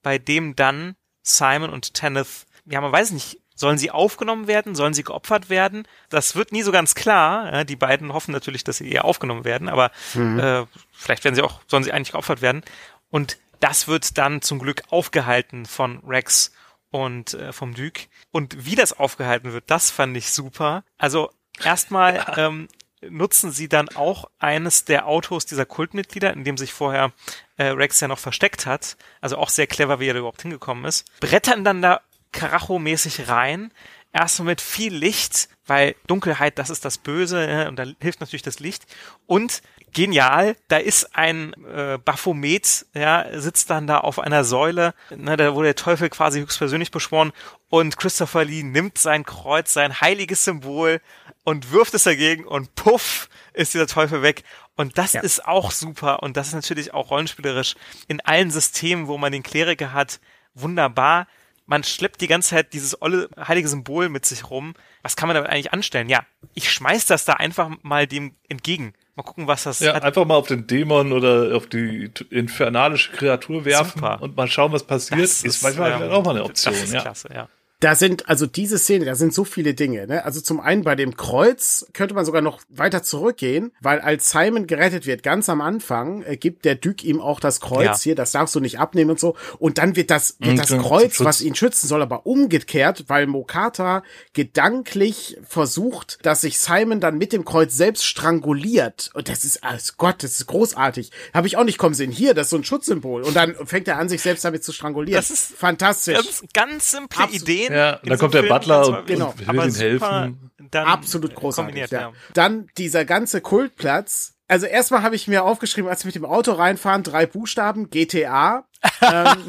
bei dem dann Simon und Tenneth, ja, man weiß nicht, Sollen sie aufgenommen werden? Sollen sie geopfert werden? Das wird nie so ganz klar. Ja, die beiden hoffen natürlich, dass sie eher aufgenommen werden, aber mhm. äh, vielleicht werden sie auch, sollen sie eigentlich geopfert werden. Und das wird dann zum Glück aufgehalten von Rex und äh, vom Duke. Und wie das aufgehalten wird, das fand ich super. Also erstmal ja. ähm, nutzen sie dann auch eines der Autos dieser Kultmitglieder, in dem sich vorher äh, Rex ja noch versteckt hat. Also auch sehr clever, wie er da überhaupt hingekommen ist. Brettern dann da Karacho-mäßig rein. Erstmal mit viel Licht, weil Dunkelheit, das ist das Böse, ja, und da hilft natürlich das Licht. Und genial, da ist ein äh, Baphomet, ja, sitzt dann da auf einer Säule, ne, da wurde der Teufel quasi höchstpersönlich beschworen und Christopher Lee nimmt sein Kreuz, sein heiliges Symbol und wirft es dagegen und puff ist dieser Teufel weg. Und das ja. ist auch super und das ist natürlich auch rollenspielerisch in allen Systemen, wo man den Kleriker hat, wunderbar man schleppt die ganze Zeit dieses olle heilige Symbol mit sich rum. Was kann man damit eigentlich anstellen? Ja, ich schmeiß das da einfach mal dem entgegen. Mal gucken, was das ja, hat. einfach mal auf den Dämon oder auf die infernalische Kreatur werfen Super. und mal schauen, was passiert. Das ist, ist manchmal ähm, auch mal eine Option. Das ist ja. klasse, ja da sind, also diese Szene, da sind so viele Dinge. Ne? Also zum einen bei dem Kreuz könnte man sogar noch weiter zurückgehen, weil als Simon gerettet wird, ganz am Anfang, äh, gibt der Duke ihm auch das Kreuz ja. hier, das darfst du nicht abnehmen und so. Und dann wird das, wird das Kreuz, was ihn schützen soll, aber umgekehrt, weil Mokata gedanklich versucht, dass sich Simon dann mit dem Kreuz selbst stranguliert. Und das ist, alles Gott, das ist großartig. Habe ich auch nicht kommen sehen. Hier, das ist so ein Schutzsymbol. Und dann fängt er an, sich selbst damit zu strangulieren. Das ist fantastisch. Ganz, ganz simple Absolut. Ideen ja, und dann kommt der Butler und, genau, und will ihm helfen. Absolut großartig. Ja. ja. Dann dieser ganze Kultplatz. Also erstmal habe ich mir aufgeschrieben, als wir mit dem Auto reinfahren, drei Buchstaben, GTA. ähm,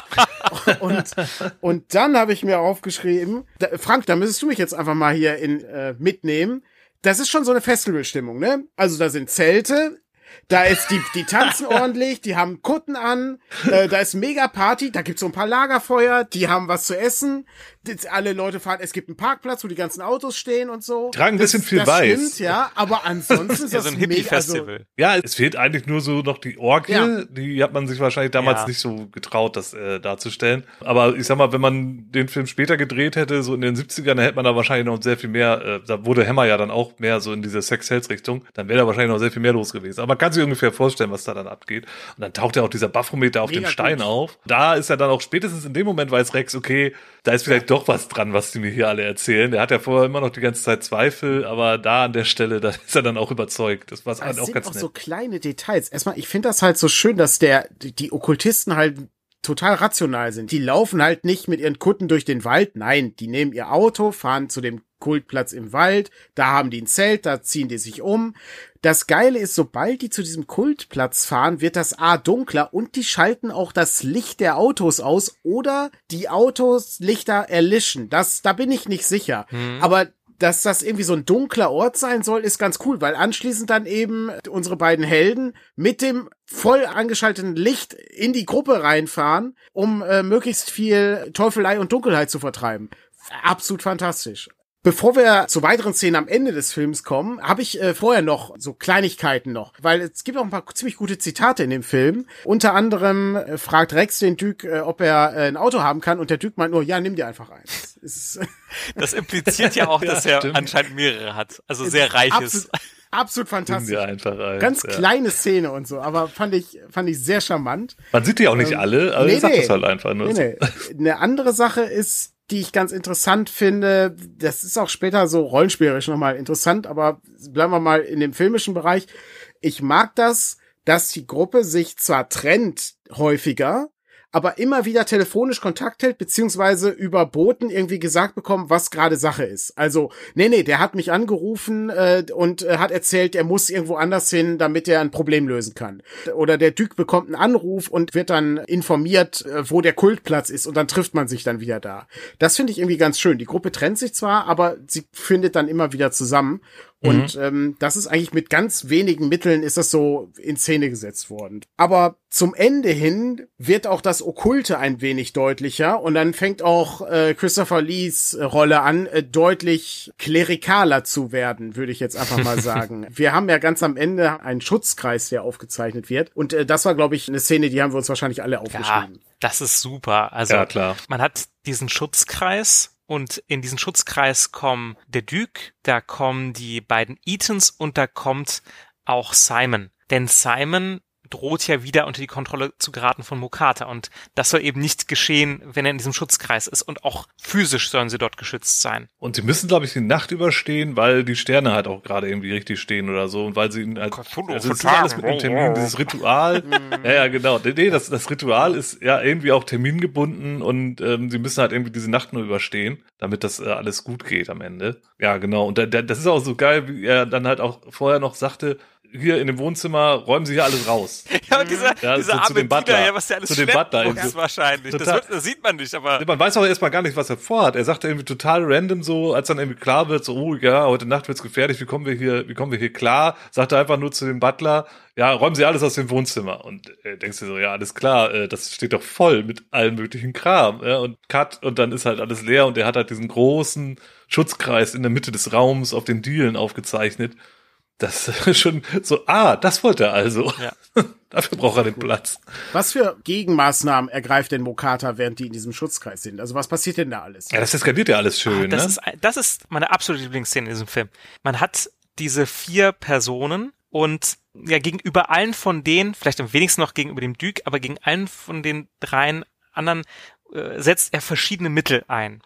[LAUGHS] und, und dann habe ich mir aufgeschrieben, da, Frank, da müsstest du mich jetzt einfach mal hier in, äh, mitnehmen. Das ist schon so eine Festivalstimmung, ne? Also da sind Zelte, da ist die, die tanzen [LAUGHS] ordentlich, die haben Kutten an, äh, da ist mega Party, da gibt's so ein paar Lagerfeuer, die haben was zu essen, alle Leute fahren, es gibt einen Parkplatz, wo die ganzen Autos stehen und so. Tragen ein bisschen viel das weiß. Stimmt, ja, aber ansonsten [LAUGHS] ist ja, das so ein Hippie-Festival. Also, ja, es fehlt eigentlich nur so noch die Orgie, ja. die hat man sich wahrscheinlich damals ja. nicht so getraut, das äh, darzustellen. Aber ich sag mal, wenn man den Film später gedreht hätte, so in den 70ern, dann hätte man da wahrscheinlich noch sehr viel mehr, äh, da wurde Hammer ja dann auch mehr so in diese Sex-Hells-Richtung, dann wäre da wahrscheinlich noch sehr viel mehr los gewesen. Aber kann sich ungefähr vorstellen, was da dann abgeht. Und dann taucht ja auch dieser Baphometer auf dem Stein gut. auf. Da ist er dann auch spätestens in dem Moment weiß Rex, okay, da ist vielleicht doch was dran, was die mir hier alle erzählen. Der hat ja vorher immer noch die ganze Zeit Zweifel, aber da an der Stelle, [LAUGHS] da ist er dann auch überzeugt. Das war auch sind ganz auch nett. so kleine Details. Erstmal, ich finde das halt so schön, dass der, die Okkultisten halt total rational sind. Die laufen halt nicht mit ihren Kutten durch den Wald. Nein, die nehmen ihr Auto, fahren zu dem Kultplatz im Wald, da haben die ein Zelt, da ziehen die sich um. Das Geile ist, sobald die zu diesem Kultplatz fahren, wird das A dunkler und die schalten auch das Licht der Autos aus oder die Autos Lichter erlischen. Das, da bin ich nicht sicher. Hm. Aber dass das irgendwie so ein dunkler Ort sein soll, ist ganz cool, weil anschließend dann eben unsere beiden Helden mit dem voll angeschalteten Licht in die Gruppe reinfahren, um äh, möglichst viel Teufelei und Dunkelheit zu vertreiben. Absolut fantastisch. Bevor wir zu weiteren Szenen am Ende des Films kommen, habe ich äh, vorher noch so Kleinigkeiten noch, weil es gibt auch ein paar ziemlich gute Zitate in dem Film. Unter anderem äh, fragt Rex den Duke, äh, ob er äh, ein Auto haben kann und der Duke meint nur, ja, nimm dir einfach eins. das [LAUGHS] impliziert ja auch, [LAUGHS] dass ja, er stimmt. anscheinend mehrere hat, also sehr reiches. Absolut, absolut fantastisch. Einfach eins, Ganz ja. kleine Szene und so, aber fand ich fand ich sehr charmant. Man sieht die auch nicht ähm, alle, aber nee, sagt nee, das halt einfach nur. Nee, nee. Eine andere Sache ist die ich ganz interessant finde. Das ist auch später so rollenspielerisch nochmal interessant, aber bleiben wir mal in dem filmischen Bereich. Ich mag das, dass die Gruppe sich zwar trennt häufiger, aber immer wieder telefonisch Kontakt hält, beziehungsweise über Boten irgendwie gesagt bekommen, was gerade Sache ist. Also, nee, nee, der hat mich angerufen äh, und äh, hat erzählt, er muss irgendwo anders hin, damit er ein Problem lösen kann. Oder der Duke bekommt einen Anruf und wird dann informiert, äh, wo der Kultplatz ist und dann trifft man sich dann wieder da. Das finde ich irgendwie ganz schön. Die Gruppe trennt sich zwar, aber sie findet dann immer wieder zusammen. Und mhm. ähm, das ist eigentlich mit ganz wenigen Mitteln ist das so in Szene gesetzt worden. Aber zum Ende hin wird auch das Okkulte ein wenig deutlicher und dann fängt auch äh, Christopher Lees Rolle an, äh, deutlich klerikaler zu werden, würde ich jetzt einfach mal [LAUGHS] sagen. wir haben ja ganz am Ende einen Schutzkreis, der aufgezeichnet wird. Und äh, das war, glaube ich, eine Szene, die haben wir uns wahrscheinlich alle aufgeschrieben. Ja, das ist super. Also ja, klar. man hat diesen Schutzkreis und in diesen Schutzkreis kommen der Duke, da kommen die beiden Eatons und da kommt auch Simon. Denn Simon droht ja wieder unter die Kontrolle zu geraten von Mokata. Und das soll eben nicht geschehen, wenn er in diesem Schutzkreis ist. Und auch physisch sollen sie dort geschützt sein. Und sie müssen, glaube ich, die Nacht überstehen, weil die Sterne halt auch gerade irgendwie richtig stehen oder so. Und weil sie halt, also das ist alles mit dem Termin, dieses Ritual. [LAUGHS] ja, ja, genau. Nee, das, das Ritual ist ja irgendwie auch termingebunden und ähm, sie müssen halt irgendwie diese Nacht nur überstehen, damit das äh, alles gut geht am Ende. Ja, genau. Und da, da, das ist auch so geil, wie er dann halt auch vorher noch sagte, hier in dem Wohnzimmer, räumen Sie hier alles raus. [LAUGHS] ja, und dieser, ja, dieser so arme zu dem Butler, ja, was der alles zu dem Butler ist wahrscheinlich. Das, wird, das, sieht man nicht, aber. Man weiß auch erstmal gar nicht, was er vorhat. Er sagt irgendwie total random so, als dann irgendwie klar wird, so, oh ja, heute Nacht wird's gefährlich, wie kommen wir hier, wie kommen wir hier klar? Sagt er einfach nur zu dem Butler, ja, räumen Sie alles aus dem Wohnzimmer. Und äh, denkst du so, ja, alles klar, äh, das steht doch voll mit allen möglichen Kram. Ja, und Cut, und dann ist halt alles leer und er hat halt diesen großen Schutzkreis in der Mitte des Raums auf den Dielen aufgezeichnet. Das ist [LAUGHS] schon so, ah, das wollte er also. Ja. [LAUGHS] Dafür braucht er den Platz. Was für Gegenmaßnahmen ergreift denn Mokata, während die in diesem Schutzkreis sind? Also was passiert denn da alles? Ja, das eskaliert ja alles schön. Ah, das, ne? ist, das ist meine absolute Lieblingsszene in diesem Film. Man hat diese vier Personen und ja, gegenüber allen von denen, vielleicht am wenigsten noch gegenüber dem Duke, aber gegen allen von den dreien anderen äh, setzt er verschiedene Mittel ein.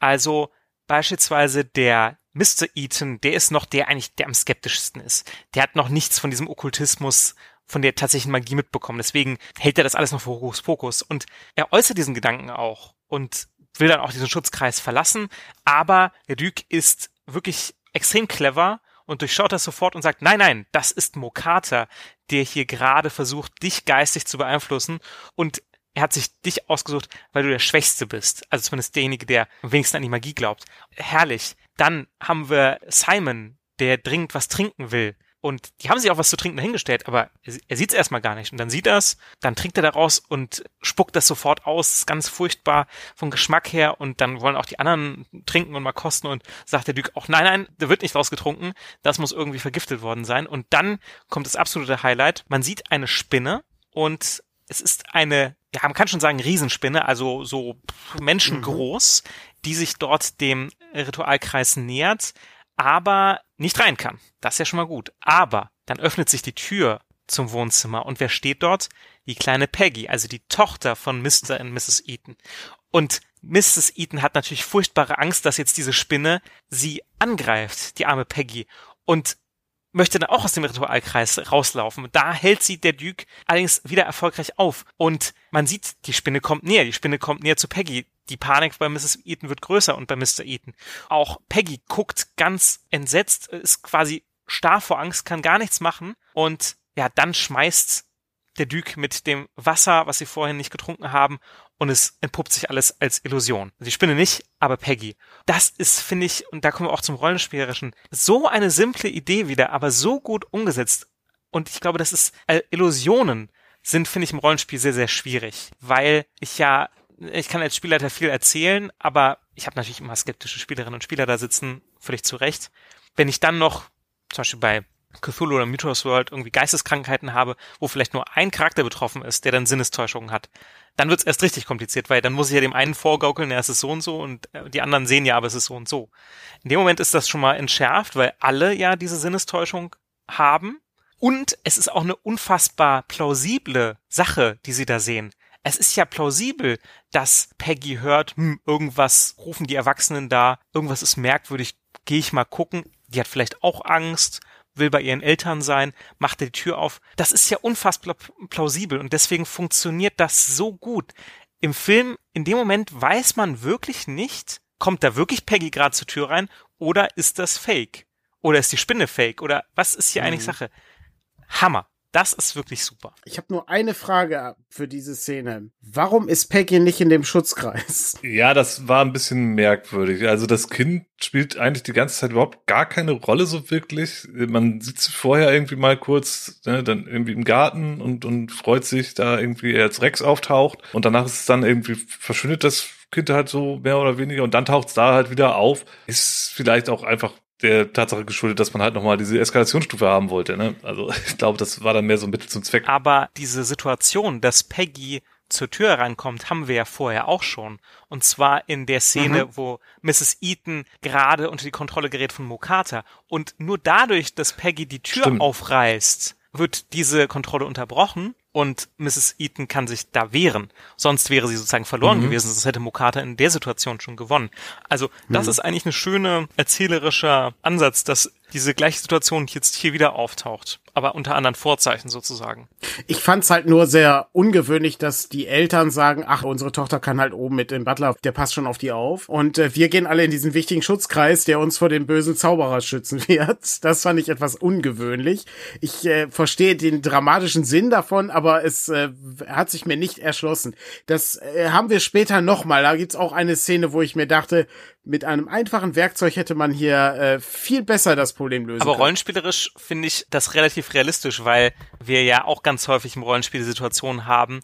Also beispielsweise der Mr. Eaton, der ist noch der eigentlich, der am skeptischsten ist. Der hat noch nichts von diesem Okkultismus, von der tatsächlichen Magie mitbekommen. Deswegen hält er das alles noch für Hokus Pokus. Und er äußert diesen Gedanken auch und will dann auch diesen Schutzkreis verlassen. Aber der ist wirklich extrem clever und durchschaut das sofort und sagt, nein, nein, das ist Mokata, der hier gerade versucht, dich geistig zu beeinflussen und er hat sich dich ausgesucht, weil du der Schwächste bist. Also zumindest derjenige, der am wenigsten an die Magie glaubt. Herrlich. Dann haben wir Simon, der dringend was trinken will. Und die haben sich auch was zu trinken dahingestellt, aber er sieht es erstmal gar nicht. Und dann sieht er es, dann trinkt er daraus und spuckt das sofort aus. Ist ganz furchtbar vom Geschmack her. Und dann wollen auch die anderen trinken und mal kosten. Und sagt der Duke auch, nein, nein, der wird nicht rausgetrunken. Das muss irgendwie vergiftet worden sein. Und dann kommt das absolute Highlight. Man sieht eine Spinne und es ist eine, ja, man kann schon sagen Riesenspinne, also so menschengroß, mhm. die sich dort dem Ritualkreis nähert, aber nicht rein kann. Das ist ja schon mal gut. Aber dann öffnet sich die Tür zum Wohnzimmer und wer steht dort? Die kleine Peggy, also die Tochter von Mr. und Mrs. Eaton. Und Mrs. Eaton hat natürlich furchtbare Angst, dass jetzt diese Spinne sie angreift, die arme Peggy. Und möchte dann auch aus dem Ritualkreis rauslaufen. Da hält sie der Duke allerdings wieder erfolgreich auf. Und man sieht, die Spinne kommt näher. Die Spinne kommt näher zu Peggy. Die Panik bei Mrs. Eaton wird größer und bei Mr. Eaton. Auch Peggy guckt ganz entsetzt, ist quasi starr vor Angst, kann gar nichts machen. Und ja, dann schmeißt der Duke mit dem Wasser, was sie vorhin nicht getrunken haben, und es entpuppt sich alles als Illusion. Die Spinne nicht, aber Peggy. Das ist, finde ich, und da kommen wir auch zum Rollenspielerischen, so eine simple Idee wieder, aber so gut umgesetzt. Und ich glaube, das ist, äh, Illusionen sind, finde ich, im Rollenspiel sehr, sehr schwierig, weil ich ja, ich kann als Spielleiter viel erzählen, aber ich habe natürlich immer skeptische Spielerinnen und Spieler da sitzen, völlig zu Recht. Wenn ich dann noch, zum Beispiel bei Cthulhu oder Mythos World irgendwie Geisteskrankheiten habe, wo vielleicht nur ein Charakter betroffen ist, der dann Sinnestäuschungen hat, dann wird's erst richtig kompliziert, weil dann muss ich ja dem einen vorgaukeln, ja, es ist so und so und äh, die anderen sehen ja, aber es ist so und so. In dem Moment ist das schon mal entschärft, weil alle ja diese Sinnestäuschung haben und es ist auch eine unfassbar plausible Sache, die sie da sehen. Es ist ja plausibel, dass Peggy hört, hm, irgendwas rufen die Erwachsenen da, irgendwas ist merkwürdig, gehe ich mal gucken, die hat vielleicht auch Angst, will bei ihren Eltern sein, macht die Tür auf. Das ist ja unfassbar plausibel und deswegen funktioniert das so gut. Im Film, in dem Moment weiß man wirklich nicht, kommt da wirklich Peggy gerade zur Tür rein oder ist das Fake? Oder ist die Spinne Fake? Oder was ist hier mhm. eigentlich Sache? Hammer. Das ist wirklich super. Ich habe nur eine Frage für diese Szene. Warum ist Peggy nicht in dem Schutzkreis? Ja, das war ein bisschen merkwürdig. Also das Kind spielt eigentlich die ganze Zeit überhaupt gar keine Rolle so wirklich. Man sieht sie vorher irgendwie mal kurz, ne, dann irgendwie im Garten und, und freut sich, da irgendwie er als Rex auftaucht. Und danach ist es dann irgendwie, verschwindet das Kind halt so mehr oder weniger und dann taucht es da halt wieder auf. Ist vielleicht auch einfach der Tatsache geschuldet, dass man halt nochmal diese Eskalationsstufe haben wollte. Ne? Also [LAUGHS] ich glaube, das war dann mehr so ein Mittel zum Zweck. Aber diese Situation, dass Peggy zur Tür reinkommt, haben wir ja vorher auch schon. Und zwar in der Szene, mhm. wo Mrs. Eaton gerade unter die Kontrolle gerät von Mokata. Und nur dadurch, dass Peggy die Tür Stimmt. aufreißt, wird diese Kontrolle unterbrochen und Mrs. Eaton kann sich da wehren. Sonst wäre sie sozusagen verloren mhm. gewesen, sonst hätte Mokata in der Situation schon gewonnen. Also das mhm. ist eigentlich eine schöne erzählerischer Ansatz, dass diese gleiche Situation jetzt hier wieder auftaucht aber unter anderen Vorzeichen sozusagen. Ich fand's halt nur sehr ungewöhnlich, dass die Eltern sagen, ach, unsere Tochter kann halt oben mit dem Butler, der passt schon auf die auf. Und äh, wir gehen alle in diesen wichtigen Schutzkreis, der uns vor dem bösen Zauberer schützen [LAUGHS] wird. Das fand ich etwas ungewöhnlich. Ich äh, verstehe den dramatischen Sinn davon, aber es äh, hat sich mir nicht erschlossen. Das äh, haben wir später nochmal. Da gibt's auch eine Szene, wo ich mir dachte, mit einem einfachen Werkzeug hätte man hier äh, viel besser das Problem lösen Aber können. rollenspielerisch finde ich das relativ realistisch, weil wir ja auch ganz häufig im Rollenspiel Situationen haben,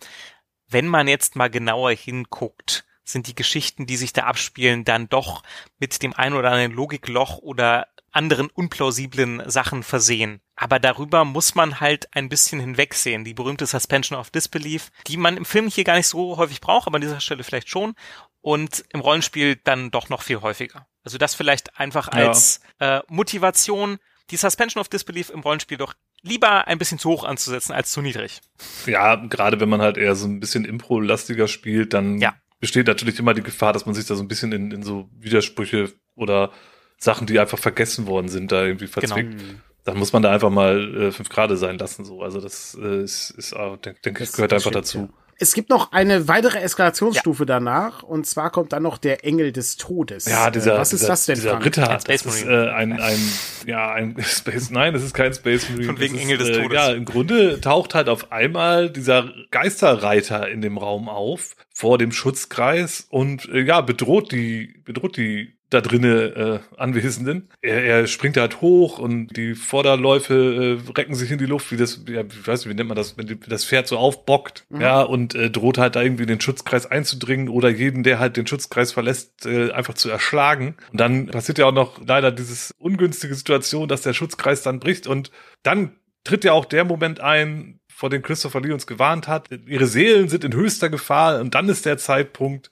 wenn man jetzt mal genauer hinguckt, sind die Geschichten, die sich da abspielen, dann doch mit dem ein oder anderen Logikloch oder anderen unplausiblen Sachen versehen. Aber darüber muss man halt ein bisschen hinwegsehen. Die berühmte Suspension of Disbelief, die man im Film hier gar nicht so häufig braucht, aber an dieser Stelle vielleicht schon und im Rollenspiel dann doch noch viel häufiger. Also das vielleicht einfach als ja. äh, Motivation, die Suspension of Disbelief im Rollenspiel doch lieber ein bisschen zu hoch anzusetzen als zu niedrig. Ja, gerade wenn man halt eher so ein bisschen Impro-lastiger spielt, dann ja. besteht natürlich immer die Gefahr, dass man sich da so ein bisschen in, in so Widersprüche oder Sachen, die einfach vergessen worden sind, da irgendwie verzwickt. Genau. Dann muss man da einfach mal äh, fünf Grade sein lassen. So, also das äh, ist, ist äh, denke denk ich, gehört einfach dazu. Ja. Es gibt noch eine weitere Eskalationsstufe ja. danach und zwar kommt dann noch der Engel des Todes. Ja, dieser, äh, was ist dieser, das denn? Dieser Frank? Ritter, das ist äh, ein, ein, ja, ein [LAUGHS] Space, nein, das ist kein Space Marine. Von wegen ist, Engel des äh, Todes. Ja, im Grunde taucht halt auf einmal dieser Geisterreiter in dem Raum auf, vor dem Schutzkreis und äh, ja, bedroht die, bedroht die da drinnen äh, Anwesenden. Er, er springt halt hoch und die Vorderläufe äh, recken sich in die Luft, wie das, ja, ich weiß nicht, wie nennt man das, wenn die, das Pferd so aufbockt, mhm. ja, und äh, droht halt da irgendwie in den Schutzkreis einzudringen oder jeden, der halt den Schutzkreis verlässt, äh, einfach zu erschlagen. Und dann passiert ja auch noch leider dieses ungünstige Situation, dass der Schutzkreis dann bricht und dann tritt ja auch der Moment ein, vor dem Christopher Lee uns gewarnt hat. Ihre Seelen sind in höchster Gefahr und dann ist der Zeitpunkt,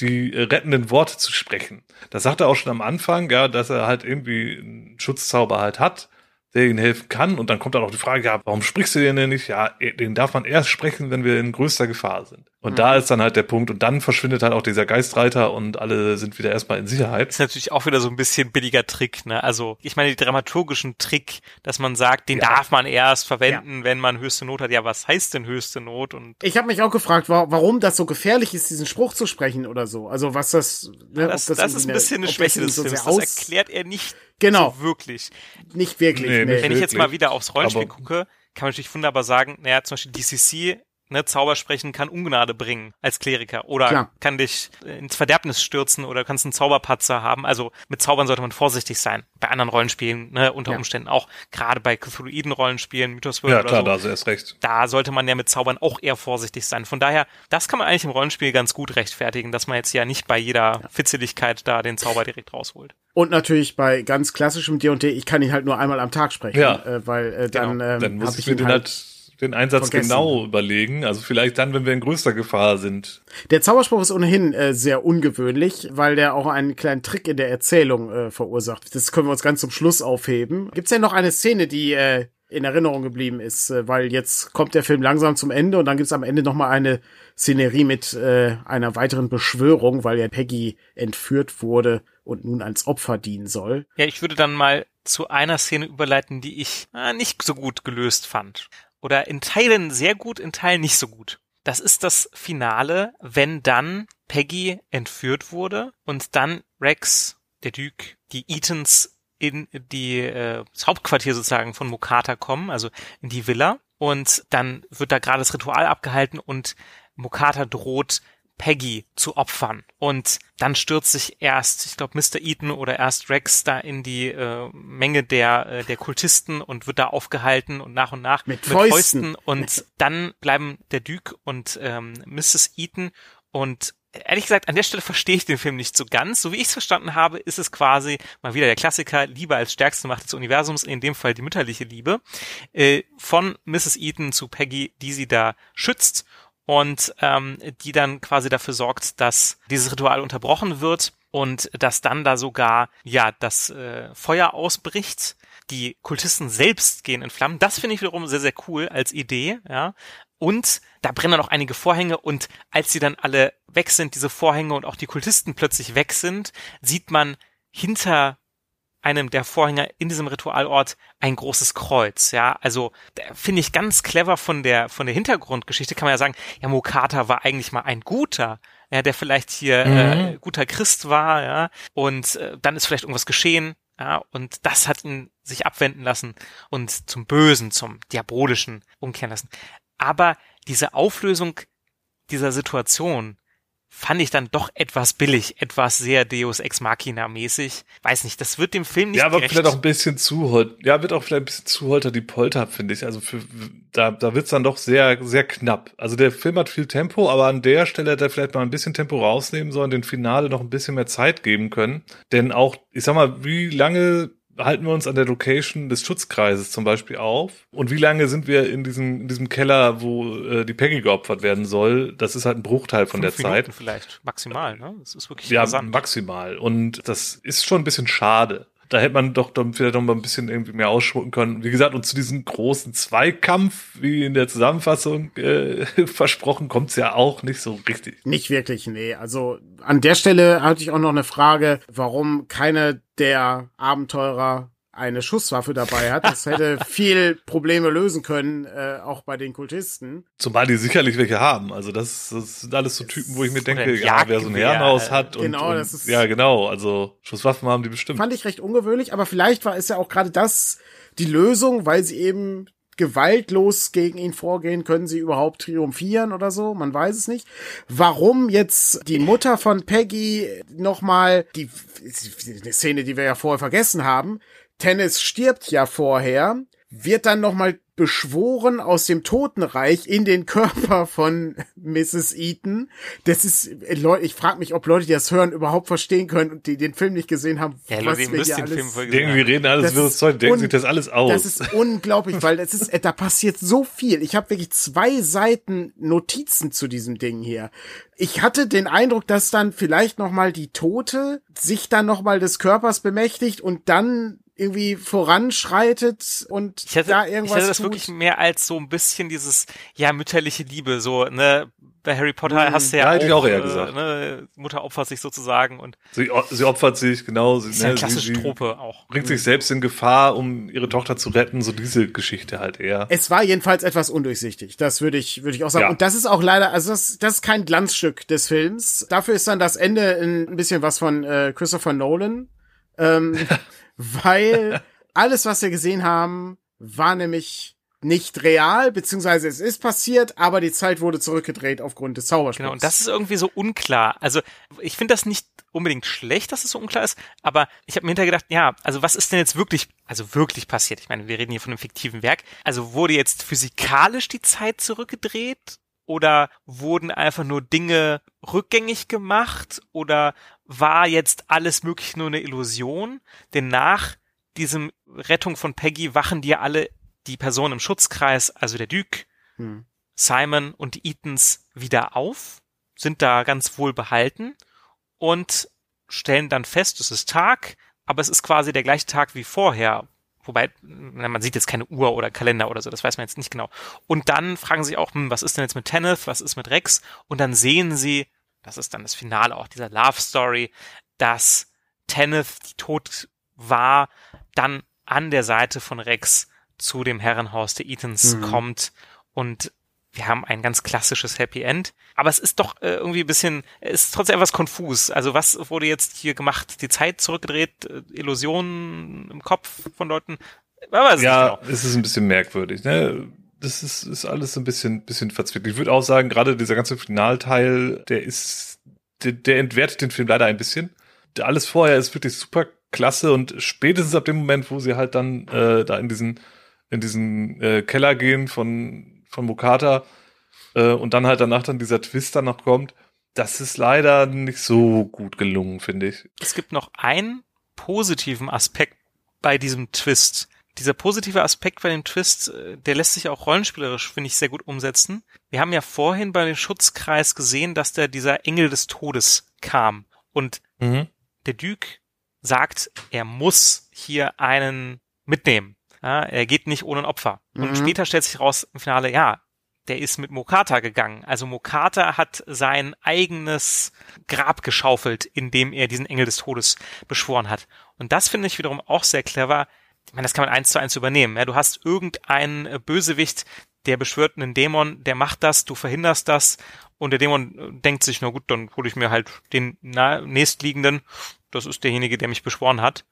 die äh, rettenden Worte zu sprechen. Das sagt er auch schon am Anfang, ja, dass er halt irgendwie einen Schutzzauber halt hat der ihnen helfen kann. Und dann kommt dann auch die Frage, ja, warum sprichst du den denn nicht? Ja, den darf man erst sprechen, wenn wir in größter Gefahr sind. Und mhm. da ist dann halt der Punkt. Und dann verschwindet halt auch dieser Geistreiter und alle sind wieder erstmal in Sicherheit. Das ist natürlich auch wieder so ein bisschen billiger Trick, ne? Also, ich meine, die dramaturgischen Trick, dass man sagt, den ja. darf man erst verwenden, ja. wenn man höchste Not hat. Ja, was heißt denn höchste Not? Und ich habe mich auch gefragt, warum das so gefährlich ist, diesen Spruch zu sprechen oder so. Also, was das, ne, das, das, das ist ein bisschen eine, eine Schwäche des Films. Das erklärt er nicht Genau. So wirklich. Nicht wirklich. Nee, nee. Wenn ich jetzt mal wieder aufs Rollenspiel gucke, kann man natürlich wunderbar sagen, naja, zum Beispiel DCC ne, Zaubersprechen kann Ungnade bringen als Kleriker oder Klar. kann dich ins Verderbnis stürzen oder kannst einen Zauberpatzer haben. Also mit Zaubern sollte man vorsichtig sein. Bei anderen Rollenspielen, ne, unter ja. Umständen auch, gerade bei Cthulhuiden-Rollenspielen, Mythos World Ja, klar, so, da hast du erst recht. Da sollte man ja mit Zaubern auch eher vorsichtig sein. Von daher, das kann man eigentlich im Rollenspiel ganz gut rechtfertigen, dass man jetzt ja nicht bei jeder ja. Fitzeligkeit da den Zauber direkt rausholt. Und natürlich bei ganz klassischem D&D, ich kann ihn halt nur einmal am Tag sprechen, ja. äh, weil äh, dann, genau. ähm, dann muss ich ihn halt, halt den Einsatz vergessen. genau überlegen. Also vielleicht dann, wenn wir in größter Gefahr sind. Der Zauberspruch ist ohnehin äh, sehr ungewöhnlich, weil der auch einen kleinen Trick in der Erzählung äh, verursacht. Das können wir uns ganz zum Schluss aufheben. Gibt's denn noch eine Szene, die äh, in Erinnerung geblieben ist, äh, weil jetzt kommt der Film langsam zum Ende und dann gibt's am Ende nochmal eine Szenerie mit äh, einer weiteren Beschwörung, weil ja Peggy entführt wurde und nun als Opfer dienen soll. Ja, ich würde dann mal zu einer Szene überleiten, die ich äh, nicht so gut gelöst fand. Oder in Teilen sehr gut, in Teilen nicht so gut. Das ist das Finale, wenn dann Peggy entführt wurde und dann Rex, der Duke, die Etans in die äh, das Hauptquartier sozusagen von Mokata kommen, also in die Villa. Und dann wird da gerade das Ritual abgehalten und Mokata droht Peggy zu opfern. Und dann stürzt sich erst, ich glaube, Mr. Eaton oder erst Rex da in die äh, Menge der, äh, der Kultisten und wird da aufgehalten und nach und nach mit, mit Fäusten. Fäusten. Und dann bleiben der Duke und ähm, Mrs. Eaton und ehrlich gesagt, an der Stelle verstehe ich den Film nicht so ganz. So wie ich es verstanden habe, ist es quasi mal wieder der Klassiker, Liebe als stärkste Macht des Universums, in dem Fall die mütterliche Liebe, äh, von Mrs. Eaton zu Peggy, die sie da schützt und ähm, die dann quasi dafür sorgt, dass dieses Ritual unterbrochen wird und dass dann da sogar ja das äh, Feuer ausbricht. Die Kultisten selbst gehen in Flammen. Das finde ich wiederum sehr, sehr cool als Idee, ja. Und da brennen noch einige Vorhänge und als sie dann alle weg sind, diese Vorhänge und auch die Kultisten plötzlich weg sind, sieht man hinter einem der Vorhänge in diesem Ritualort ein großes Kreuz, ja. Also finde ich ganz clever von der von der Hintergrundgeschichte kann man ja sagen, ja Mokata war eigentlich mal ein guter, ja, der vielleicht hier mhm. äh, guter Christ war, ja. Und äh, dann ist vielleicht irgendwas geschehen, ja, und das hat ihn sich abwenden lassen und zum Bösen, zum Diabolischen umkehren lassen. Aber diese Auflösung dieser Situation fand ich dann doch etwas billig, etwas sehr Deus Ex Machina mäßig. Weiß nicht, das wird dem Film nicht Ja, aber gerecht. vielleicht auch ein bisschen zu. Ja, wird auch vielleicht ein bisschen zu holter die Polter, finde ich. Also für, da, da wird's dann doch sehr, sehr knapp. Also der Film hat viel Tempo, aber an der Stelle hätte er vielleicht mal ein bisschen Tempo rausnehmen sollen, den Finale noch ein bisschen mehr Zeit geben können. Denn auch, ich sag mal, wie lange halten wir uns an der Location des Schutzkreises zum Beispiel auf? Und wie lange sind wir in diesem, in diesem Keller, wo äh, die Peggy geopfert werden soll? Das ist halt ein Bruchteil von Fünf der Minuten Zeit. vielleicht maximal, ne? Das ist wirklich Ja, maximal. Und das ist schon ein bisschen schade. Da hätte man doch dann vielleicht noch mal ein bisschen irgendwie mehr ausschmücken können. Wie gesagt, und zu diesem großen Zweikampf, wie in der Zusammenfassung äh, [LAUGHS] versprochen, kommt's ja auch nicht so richtig. Nicht wirklich, nee. Also an der Stelle hatte ich auch noch eine Frage, warum keine der Abenteurer eine Schusswaffe dabei hat. Das hätte [LAUGHS] viel Probleme lösen können, äh, auch bei den Kultisten. Zumal die sicherlich welche haben. Also das, das sind alles so Typen, wo ich mir denke, ja, wer so ein Herrenhaus hat und, genau, und das ist- ja genau, also Schusswaffen haben die bestimmt. Fand ich recht ungewöhnlich, aber vielleicht war es ja auch gerade das die Lösung, weil sie eben gewaltlos gegen ihn vorgehen, können sie überhaupt triumphieren oder so, man weiß es nicht. Warum jetzt die Mutter von Peggy nochmal, die, die Szene, die wir ja vorher vergessen haben, Tennis stirbt ja vorher, wird dann nochmal beschworen aus dem Totenreich in den Körper von Mrs. Eaton. Das ist, äh, Leute, ich frage mich, ob Leute, die das hören, überhaupt verstehen können und die den Film nicht gesehen haben. Ja, was Leute, ihr wir müsst den Film alles- voll Die gesehen irgendwie haben. reden alles Das wirres ist Zeug, denken sich das alles aus. Das ist unglaublich, weil es ist, äh, da passiert so viel. Ich habe wirklich zwei Seiten Notizen zu diesem Ding hier. Ich hatte den Eindruck, dass dann vielleicht noch mal die Tote sich dann noch mal des Körpers bemächtigt und dann irgendwie voranschreitet und Ich hätte, da ich irgendwas hätte das tut. wirklich mehr als so ein bisschen dieses, ja, mütterliche Liebe, so, ne, bei Harry Potter Mhm. hast du ja, Ja, hätte ich auch eher äh, gesagt. Ne, Mutter opfert sich sozusagen und sie, sie opfert sich, genau. Sie, ist ja eine ne, sie, klassische sie Trope auch. bringt sich selbst in Gefahr, um ihre Tochter zu retten. So diese Geschichte halt eher. Es war jedenfalls etwas undurchsichtig. Das würde ich, würde ich auch sagen. Ja. Und das ist auch leider, also das, das ist kein Glanzstück des Films. Dafür ist dann das Ende ein bisschen was von äh, Christopher Nolan. Ähm, [LAUGHS] weil [LAUGHS] alles, was wir gesehen haben, war nämlich nicht real, beziehungsweise es ist passiert, aber die Zeit wurde zurückgedreht aufgrund des Zauberspruchs. Genau, und das ist irgendwie so unklar. Also ich finde das nicht unbedingt schlecht, dass es so unklar ist, aber ich habe mir hintergedacht, ja, also was ist denn jetzt wirklich, also wirklich passiert? Ich meine, wir reden hier von einem fiktiven Werk. Also wurde jetzt physikalisch die Zeit zurückgedreht? Oder wurden einfach nur Dinge rückgängig gemacht? Oder war jetzt alles möglich nur eine Illusion? Denn nach diesem Rettung von Peggy wachen die ja alle die Personen im Schutzkreis, also der Duke, Hm. Simon und die Eatons wieder auf, sind da ganz wohl behalten und stellen dann fest, es ist Tag, aber es ist quasi der gleiche Tag wie vorher. Wobei, man sieht jetzt keine Uhr oder Kalender oder so, das weiß man jetzt nicht genau. Und dann fragen sie auch, hm, was ist denn jetzt mit Tenneth, was ist mit Rex? Und dann sehen sie, das ist dann das Finale auch dieser Love Story, dass Tenneth, die tot war, dann an der Seite von Rex zu dem Herrenhaus der Ethans mhm. kommt und wir haben ein ganz klassisches Happy End. Aber es ist doch äh, irgendwie ein bisschen, es ist trotzdem etwas konfus. Also was wurde jetzt hier gemacht? Die Zeit zurückgedreht, äh, Illusionen im Kopf von Leuten? ja, genau. es ist ein bisschen merkwürdig. Ne? Das ist, ist alles ein bisschen, bisschen verzwickelt. Ich würde auch sagen, gerade dieser ganze Finalteil, der ist, der, der entwertet den Film leider ein bisschen. Alles vorher ist wirklich super klasse und spätestens ab dem Moment, wo sie halt dann äh, da in diesen in diesen äh, Keller gehen von von Mokata äh, und dann halt danach dann dieser Twist dann noch kommt, das ist leider nicht so gut gelungen, finde ich. Es gibt noch einen positiven Aspekt bei diesem Twist. Dieser positive Aspekt bei dem Twist, äh, der lässt sich auch rollenspielerisch, finde ich, sehr gut umsetzen. Wir haben ja vorhin bei dem Schutzkreis gesehen, dass da dieser Engel des Todes kam. Und mhm. der Duke sagt, er muss hier einen mitnehmen. Ja, er geht nicht ohne ein Opfer. Mhm. Und später stellt sich raus im Finale, ja, der ist mit Mokata gegangen. Also Mokata hat sein eigenes Grab geschaufelt, indem er diesen Engel des Todes beschworen hat. Und das finde ich wiederum auch sehr clever. Ich meine, das kann man eins zu eins übernehmen. Ja, du hast irgendeinen äh, Bösewicht, der beschwört einen Dämon, der macht das, du verhinderst das und der Dämon äh, denkt sich, na gut, dann hole ich mir halt den nächstliegenden. Das ist derjenige, der mich beschworen hat.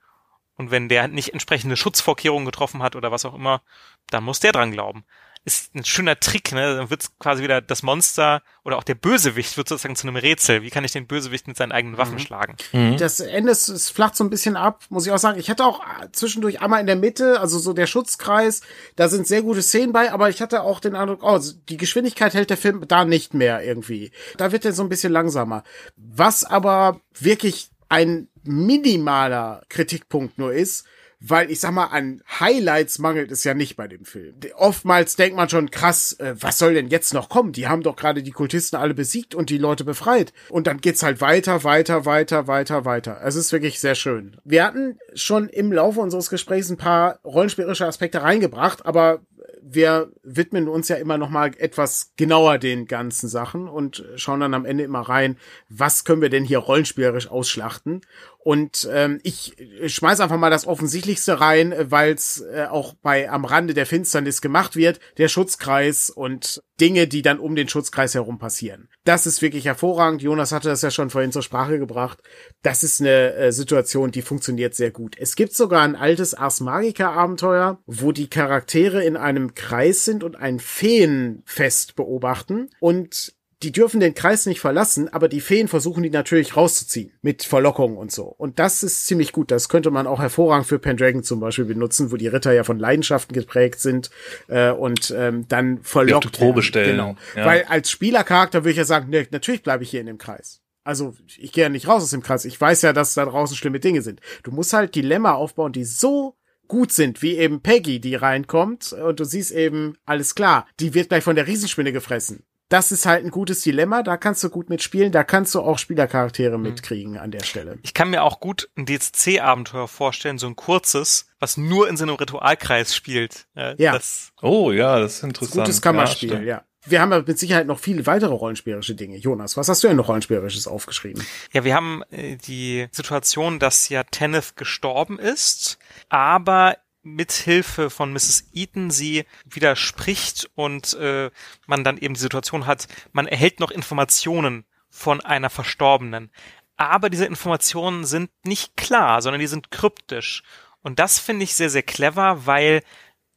Und wenn der nicht entsprechende Schutzvorkehrungen getroffen hat oder was auch immer, dann muss der dran glauben. Ist ein schöner Trick, ne? Dann wird quasi wieder das Monster oder auch der Bösewicht wird sozusagen zu einem Rätsel. Wie kann ich den Bösewicht mit seinen eigenen Waffen mhm. schlagen? Mhm. Das Ende ist, ist flacht so ein bisschen ab, muss ich auch sagen. Ich hatte auch zwischendurch einmal in der Mitte, also so der Schutzkreis, da sind sehr gute Szenen bei, aber ich hatte auch den Eindruck, oh, die Geschwindigkeit hält der Film da nicht mehr irgendwie. Da wird er so ein bisschen langsamer. Was aber wirklich ein minimaler Kritikpunkt nur ist, weil ich sag mal, an Highlights mangelt es ja nicht bei dem Film. Oftmals denkt man schon, krass, äh, was soll denn jetzt noch kommen? Die haben doch gerade die Kultisten alle besiegt und die Leute befreit. Und dann geht's halt weiter, weiter, weiter, weiter, weiter. Es ist wirklich sehr schön. Wir hatten schon im Laufe unseres Gesprächs ein paar rollenspielerische Aspekte reingebracht, aber wir widmen uns ja immer noch mal etwas genauer den ganzen Sachen und schauen dann am Ende immer rein, was können wir denn hier rollenspielerisch ausschlachten. Und ähm, ich schmeiß einfach mal das Offensichtlichste rein, weil es äh, auch bei am Rande der Finsternis gemacht wird, der Schutzkreis und Dinge, die dann um den Schutzkreis herum passieren. Das ist wirklich hervorragend. Jonas hatte das ja schon vorhin zur Sprache gebracht. Das ist eine äh, Situation, die funktioniert sehr gut. Es gibt sogar ein altes Ars Magica Abenteuer, wo die Charaktere in einem Kreis sind und ein Feenfest beobachten und die dürfen den Kreis nicht verlassen, aber die Feen versuchen die natürlich rauszuziehen mit Verlockungen und so. Und das ist ziemlich gut. Das könnte man auch hervorragend für Pendragon zum Beispiel benutzen, wo die Ritter ja von Leidenschaften geprägt sind äh, und ähm, dann verlockt ja, Probe stellen. Genau. Ja. Weil als Spielercharakter würde ich ja sagen, nee, natürlich bleibe ich hier in dem Kreis. Also ich gehe ja nicht raus aus dem Kreis. Ich weiß ja, dass da draußen schlimme Dinge sind. Du musst halt Dilemma aufbauen, die so gut sind, wie eben Peggy, die reinkommt und du siehst eben, alles klar, die wird gleich von der Riesenspinne gefressen das ist halt ein gutes Dilemma, da kannst du gut mitspielen, da kannst du auch Spielercharaktere mhm. mitkriegen an der Stelle. Ich kann mir auch gut ein DSC-Abenteuer vorstellen, so ein kurzes, was nur in so einem Ritualkreis spielt. ja. Das, oh ja, das ist interessant. Gutes Kammerspiel, ja, ja. Wir haben ja mit Sicherheit noch viele weitere rollenspielerische Dinge. Jonas, was hast du denn noch rollenspielerisches aufgeschrieben? Ja, wir haben äh, die Situation, dass ja Tenneth gestorben ist, aber mithilfe von Mrs. Eaton sie widerspricht und äh, man dann eben die Situation hat, man erhält noch Informationen von einer Verstorbenen. Aber diese Informationen sind nicht klar, sondern die sind kryptisch. Und das finde ich sehr, sehr clever, weil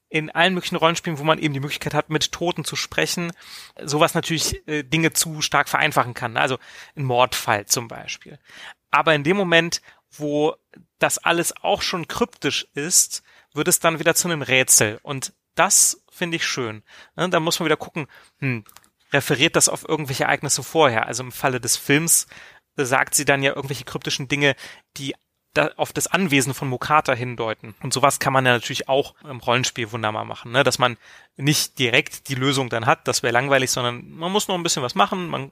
in allen möglichen Rollenspielen, wo man eben die Möglichkeit hat, mit Toten zu sprechen, sowas natürlich äh, Dinge zu stark vereinfachen kann. Also ein Mordfall zum Beispiel. Aber in dem Moment, wo das alles auch schon kryptisch ist, wird es dann wieder zu einem Rätsel. Und das finde ich schön. Ne, da muss man wieder gucken, hm, referiert das auf irgendwelche Ereignisse vorher? Also im Falle des Films sagt sie dann ja irgendwelche kryptischen Dinge, die da auf das Anwesen von Mokata hindeuten. Und sowas kann man ja natürlich auch im Rollenspiel wunderbar machen, ne? dass man nicht direkt die Lösung dann hat, das wäre langweilig, sondern man muss noch ein bisschen was machen, man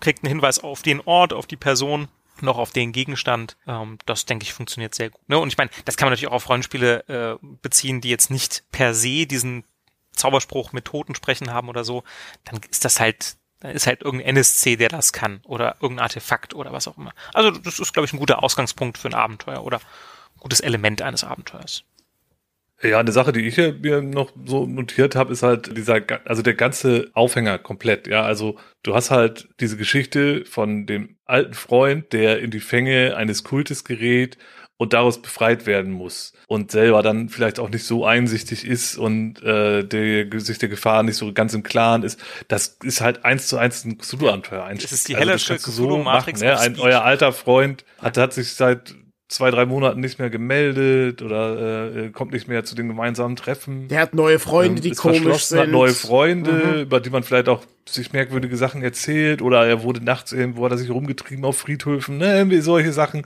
kriegt einen Hinweis auf den Ort, auf die Person noch auf den Gegenstand. Ähm, das denke ich funktioniert sehr gut. Ne? Und ich meine, das kann man natürlich auch auf Rollenspiele äh, beziehen, die jetzt nicht per se diesen Zauberspruch mit Toten sprechen haben oder so. Dann ist das halt, dann ist halt irgendein NSC, der das kann oder irgendein Artefakt oder was auch immer. Also das ist, glaube ich, ein guter Ausgangspunkt für ein Abenteuer oder gutes Element eines Abenteuers. Ja, eine Sache, die ich mir noch so notiert habe, ist halt dieser, also der ganze Aufhänger komplett. Ja, also du hast halt diese Geschichte von dem alten Freund, der in die Fänge eines Kultes gerät und daraus befreit werden muss und selber dann vielleicht auch nicht so einsichtig ist und äh, der, sich der Gefahr nicht so ganz im Klaren ist. Das ist halt eins zu eins ein Cthulhu-Abenteuer. Das ist die Hellersche also so machen, ne? Ein, Euer alter Freund hat, hat sich seit zwei, drei Monaten nicht mehr gemeldet oder äh, kommt nicht mehr zu den gemeinsamen Treffen. Der hat neue Freunde, ähm, die komisch sind. Hat neue Freunde, mhm. über die man vielleicht auch sich merkwürdige Sachen erzählt oder er wurde nachts irgendwo, hat er sich rumgetrieben auf Friedhöfen, ne, irgendwie solche Sachen.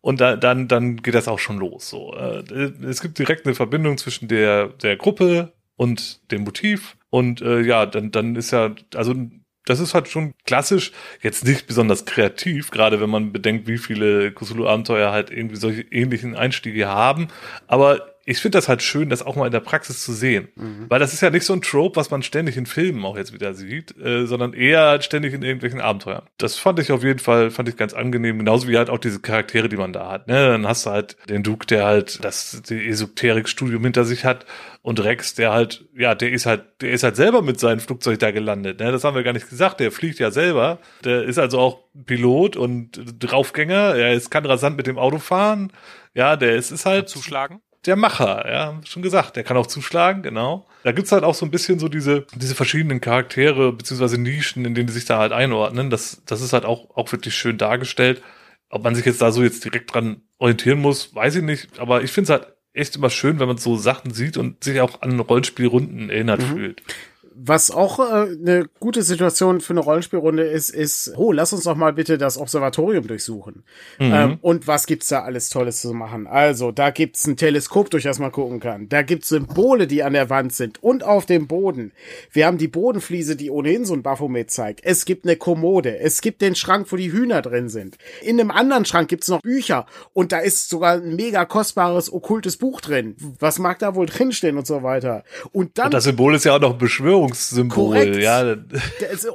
Und da, dann, dann geht das auch schon los. So, äh, es gibt direkt eine Verbindung zwischen der der Gruppe und dem Motiv. Und äh, ja, dann, dann ist ja, also das ist halt schon klassisch, jetzt nicht besonders kreativ, gerade wenn man bedenkt, wie viele Cthulhu-Abenteuer halt irgendwie solche ähnlichen Einstiege haben. Aber ich finde das halt schön, das auch mal in der Praxis zu sehen. Mhm. Weil das ist ja nicht so ein Trope, was man ständig in Filmen auch jetzt wieder sieht, äh, sondern eher ständig in irgendwelchen Abenteuern. Das fand ich auf jeden Fall, fand ich ganz angenehm, genauso wie halt auch diese Charaktere, die man da hat. Ne? Dann hast du halt den Duke, der halt das Esoterik-Studium hinter sich hat und Rex, der halt, ja, der ist halt, der ist halt selber mit seinem Flugzeug da gelandet. Ne? Das haben wir gar nicht gesagt. Der fliegt ja selber. Der ist also auch Pilot und Draufgänger. Er ist, kann rasant mit dem Auto fahren. Ja, der ist, ist halt. Zuschlagen? Der Macher, ja, schon gesagt, der kann auch zuschlagen, genau. Da gibt's halt auch so ein bisschen so diese, diese verschiedenen Charaktere, beziehungsweise Nischen, in denen die sich da halt einordnen. Das, das ist halt auch, auch wirklich schön dargestellt. Ob man sich jetzt da so jetzt direkt dran orientieren muss, weiß ich nicht. Aber ich finde es halt echt immer schön, wenn man so Sachen sieht und sich auch an Rollenspielrunden erinnert mhm. fühlt was auch äh, eine gute Situation für eine Rollenspielrunde ist, ist, oh, lass uns doch mal bitte das Observatorium durchsuchen. Mhm. Ähm, und was gibt's da alles Tolles zu machen? Also, da gibt's ein Teleskop, durch das man gucken kann. Da gibt's Symbole, die an der Wand sind und auf dem Boden. Wir haben die Bodenfliese, die ohnehin so ein Baphomet zeigt. Es gibt eine Kommode. Es gibt den Schrank, wo die Hühner drin sind. In einem anderen Schrank gibt's noch Bücher und da ist sogar ein mega kostbares okkultes Buch drin. Was mag da wohl drinstehen und so weiter. Und dann. Und das Symbol ist ja auch noch Beschwörung Korrekt. Ja.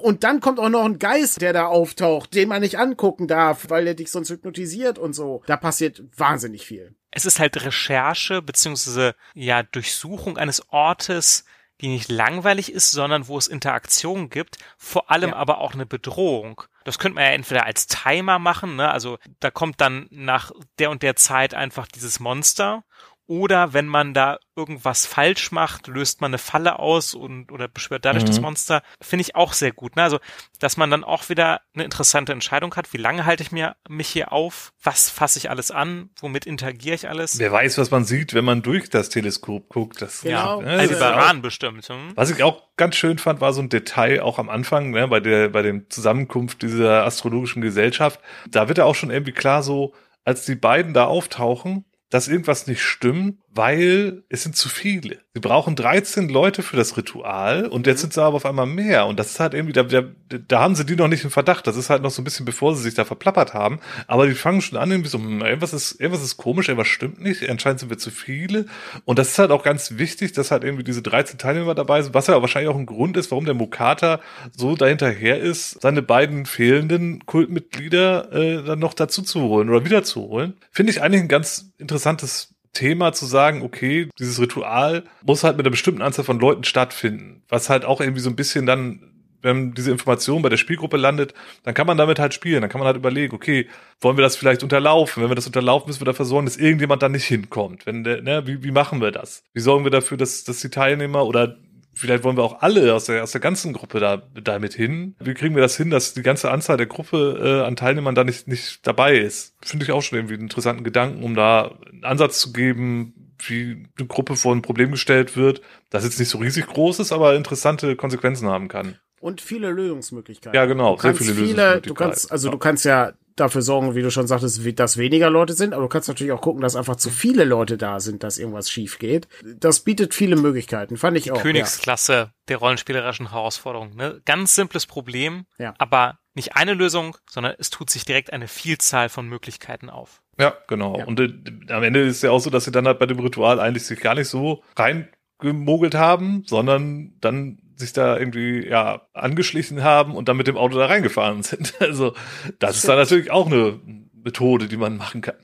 Und dann kommt auch noch ein Geist, der da auftaucht, den man nicht angucken darf, weil er dich sonst hypnotisiert und so. Da passiert wahnsinnig viel. Es ist halt Recherche beziehungsweise ja Durchsuchung eines Ortes, die nicht langweilig ist, sondern wo es Interaktion gibt, vor allem ja. aber auch eine Bedrohung. Das könnte man ja entweder als Timer machen, ne? also da kommt dann nach der und der Zeit einfach dieses Monster oder wenn man da irgendwas falsch macht, löst man eine Falle aus und oder beschwört dadurch mhm. das Monster. Finde ich auch sehr gut. Ne? Also, dass man dann auch wieder eine interessante Entscheidung hat. Wie lange halte ich mir mich hier auf? Was fasse ich alles an? Womit interagiere ich alles? Wer weiß, was man sieht, wenn man durch das Teleskop guckt. Das, genau. Ja, also Baran bestimmt. Hm? Was ich auch ganz schön fand, war so ein Detail auch am Anfang, ne, bei der bei dem Zusammenkunft dieser astrologischen Gesellschaft. Da wird ja auch schon irgendwie klar so, als die beiden da auftauchen, dass irgendwas nicht stimmt, weil es sind zu viele. Sie brauchen 13 Leute für das Ritual und jetzt mhm. sind sie aber auf einmal mehr. Und das ist halt irgendwie, da, da, da haben sie die noch nicht im Verdacht. Das ist halt noch so ein bisschen, bevor sie sich da verplappert haben. Aber die fangen schon an, irgendwie so, hm, irgendwas ist, irgendwas ist komisch, irgendwas stimmt nicht. Anscheinend sind wir zu viele. Und das ist halt auch ganz wichtig, dass halt irgendwie diese 13 Teilnehmer dabei sind, was ja wahrscheinlich auch ein Grund ist, warum der Mokata so dahinterher ist, seine beiden fehlenden Kultmitglieder äh, dann noch dazu zu holen oder wiederzuholen. Finde ich eigentlich ein ganz interessantes Thema zu sagen, okay, dieses Ritual muss halt mit einer bestimmten Anzahl von Leuten stattfinden, was halt auch irgendwie so ein bisschen dann wenn diese Information bei der Spielgruppe landet, dann kann man damit halt spielen. Dann kann man halt überlegen, okay, wollen wir das vielleicht unterlaufen? Wenn wir das unterlaufen, müssen wir dafür sorgen, dass irgendjemand da nicht hinkommt. Wenn der, ne, wie, wie machen wir das? Wie sorgen wir dafür, dass, dass die Teilnehmer oder vielleicht wollen wir auch alle aus der, aus der ganzen Gruppe da, damit hin. Wie kriegen wir das hin, dass die ganze Anzahl der Gruppe äh, an Teilnehmern da nicht, nicht dabei ist? Finde ich auch schon irgendwie einen interessanten Gedanken, um da einen Ansatz zu geben, wie eine Gruppe vor ein Problem gestellt wird, das jetzt nicht so riesig groß ist, aber interessante Konsequenzen haben kann. Und viele Lösungsmöglichkeiten. Ja, genau, sehr viele, viele Lösungsmöglichkeiten. Du kannst, also du kannst ja dafür sorgen, wie du schon sagtest, dass weniger Leute sind, aber du kannst natürlich auch gucken, dass einfach zu viele Leute da sind, dass irgendwas schief geht. Das bietet viele Möglichkeiten, fand ich auch. Königsklasse ja. der rollenspielerischen Herausforderung. Ne? Ganz simples Problem, ja. aber nicht eine Lösung, sondern es tut sich direkt eine Vielzahl von Möglichkeiten auf. Ja, genau. Ja. Und äh, am Ende ist ja auch so, dass sie dann halt bei dem Ritual eigentlich sich gar nicht so reingemogelt haben, sondern dann sich da irgendwie ja angeschlichen haben und dann mit dem Auto da reingefahren [LAUGHS] sind. Also das ist dann natürlich auch eine Methode, die man machen kann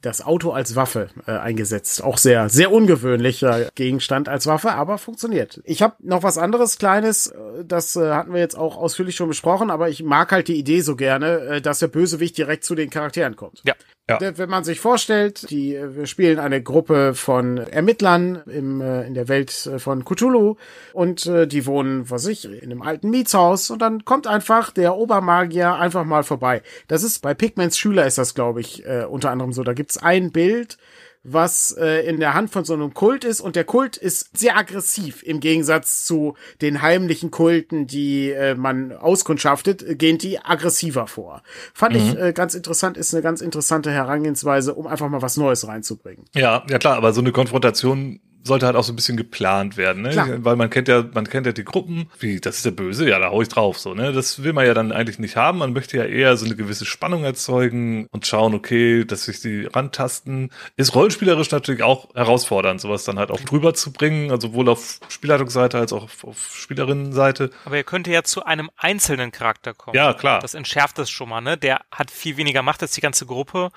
das Auto als Waffe äh, eingesetzt. Auch sehr, sehr ungewöhnlicher Gegenstand als Waffe, aber funktioniert. Ich habe noch was anderes Kleines, äh, das äh, hatten wir jetzt auch ausführlich schon besprochen, aber ich mag halt die Idee so gerne, äh, dass der Bösewicht direkt zu den Charakteren kommt. Ja. Ja. Wenn man sich vorstellt, die, wir spielen eine Gruppe von Ermittlern im, äh, in der Welt äh, von Cthulhu und äh, die wohnen, was ich, in einem alten Mietshaus und dann kommt einfach der Obermagier einfach mal vorbei. Das ist bei Pigments Schüler ist das, glaube ich, äh, unter anderem so. Da gibt's ein Bild, was äh, in der Hand von so einem Kult ist und der Kult ist sehr aggressiv im Gegensatz zu den heimlichen Kulten, die äh, man auskundschaftet, gehen die aggressiver vor. Fand mhm. ich äh, ganz interessant, ist eine ganz interessante Herangehensweise, um einfach mal was Neues reinzubringen. Ja, ja klar, aber so eine Konfrontation sollte halt auch so ein bisschen geplant werden, ne? Klar. Weil man kennt ja, man kennt ja die Gruppen, wie, das ist der Böse, ja, da hau ich drauf, so, ne? Das will man ja dann eigentlich nicht haben. Man möchte ja eher so eine gewisse Spannung erzeugen und schauen, okay, dass sich die rantasten. Ist rollenspielerisch natürlich auch herausfordernd, sowas dann halt auch drüber zu bringen, also sowohl auf Spielleitungsseite als auch auf, auf Spielerinnenseite. Aber ihr könnt ja zu einem einzelnen Charakter kommen. Ja, klar. Das entschärft es schon mal, ne? Der hat viel weniger Macht als die ganze Gruppe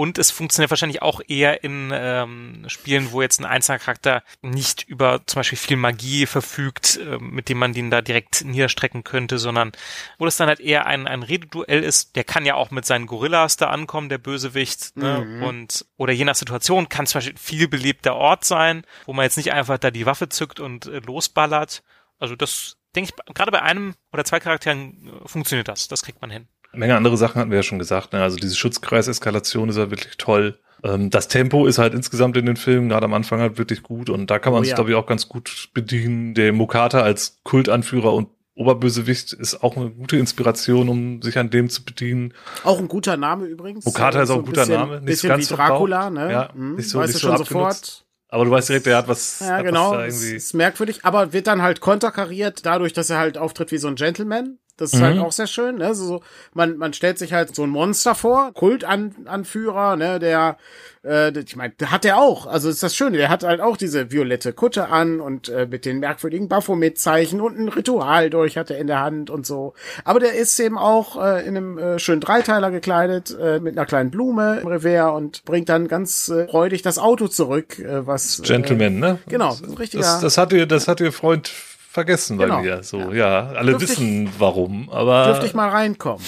und es funktioniert wahrscheinlich auch eher in ähm, Spielen, wo jetzt ein einzelner Charakter nicht über zum Beispiel viel Magie verfügt, äh, mit dem man den da direkt niederstrecken könnte, sondern wo das dann halt eher ein, ein Rededuell ist. Der kann ja auch mit seinen Gorillas da ankommen, der Bösewicht. Ne? Mhm. Und oder je nach Situation kann zum Beispiel viel belebter Ort sein, wo man jetzt nicht einfach da die Waffe zückt und äh, losballert. Also das denke ich, gerade bei einem oder zwei Charakteren äh, funktioniert das. Das kriegt man hin. Menge andere Sachen hatten wir ja schon gesagt. Ne? Also diese Schutzkreiseskalation ist ja wirklich toll. Ähm, das Tempo ist halt insgesamt in den Filmen gerade am Anfang halt wirklich gut und da kann man oh, sich, ja. glaube ich, auch ganz gut bedienen. Der Mokata als Kultanführer und Oberbösewicht ist auch eine gute Inspiration, um sich an dem zu bedienen. Auch ein guter Name übrigens. Mokata ist auch ein guter bisschen, Name. Nicht bisschen ganz wie Dracula, so ne? Ja, mhm. nicht so, weißt nicht du so schon sofort. Aber du weißt direkt, der hat was. Ja, genau. Was irgendwie ist merkwürdig, aber wird dann halt konterkariert dadurch, dass er halt auftritt wie so ein Gentleman. Das ist halt mhm. halt auch sehr schön. Ne? So, man, man stellt sich halt so ein Monster vor, Kultanführer, ne, der, äh, ich meine, hat er auch. Also ist das Schöne, der hat halt auch diese violette Kutte an und äh, mit den merkwürdigen Baphomet-Zeichen und ein Ritual durch hat er in der Hand und so. Aber der ist eben auch äh, in einem äh, schönen Dreiteiler gekleidet, äh, mit einer kleinen Blume im Revers und bringt dann ganz äh, freudig das Auto zurück, äh, was. Gentleman, äh, ne? Genau, richtiger. Das, das hat ihr, das hat ihr Freund vergessen bei genau. mir. So, ja, ja alle Dürft wissen ich, warum, aber. Dürfte ich mal reinkommen.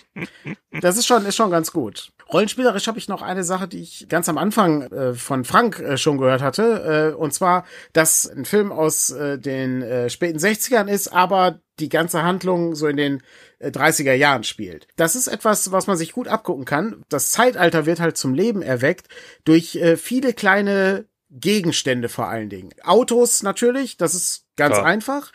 [LAUGHS] das ist schon, ist schon ganz gut. Rollenspielerisch habe ich noch eine Sache, die ich ganz am Anfang äh, von Frank äh, schon gehört hatte. Äh, und zwar, dass ein Film aus äh, den äh, späten 60ern ist, aber die ganze Handlung so in den 30er äh, Jahren spielt. Das ist etwas, was man sich gut abgucken kann. Das Zeitalter wird halt zum Leben erweckt durch viele kleine Gegenstände vor allen Dingen. Autos natürlich, das ist ganz Klar. einfach.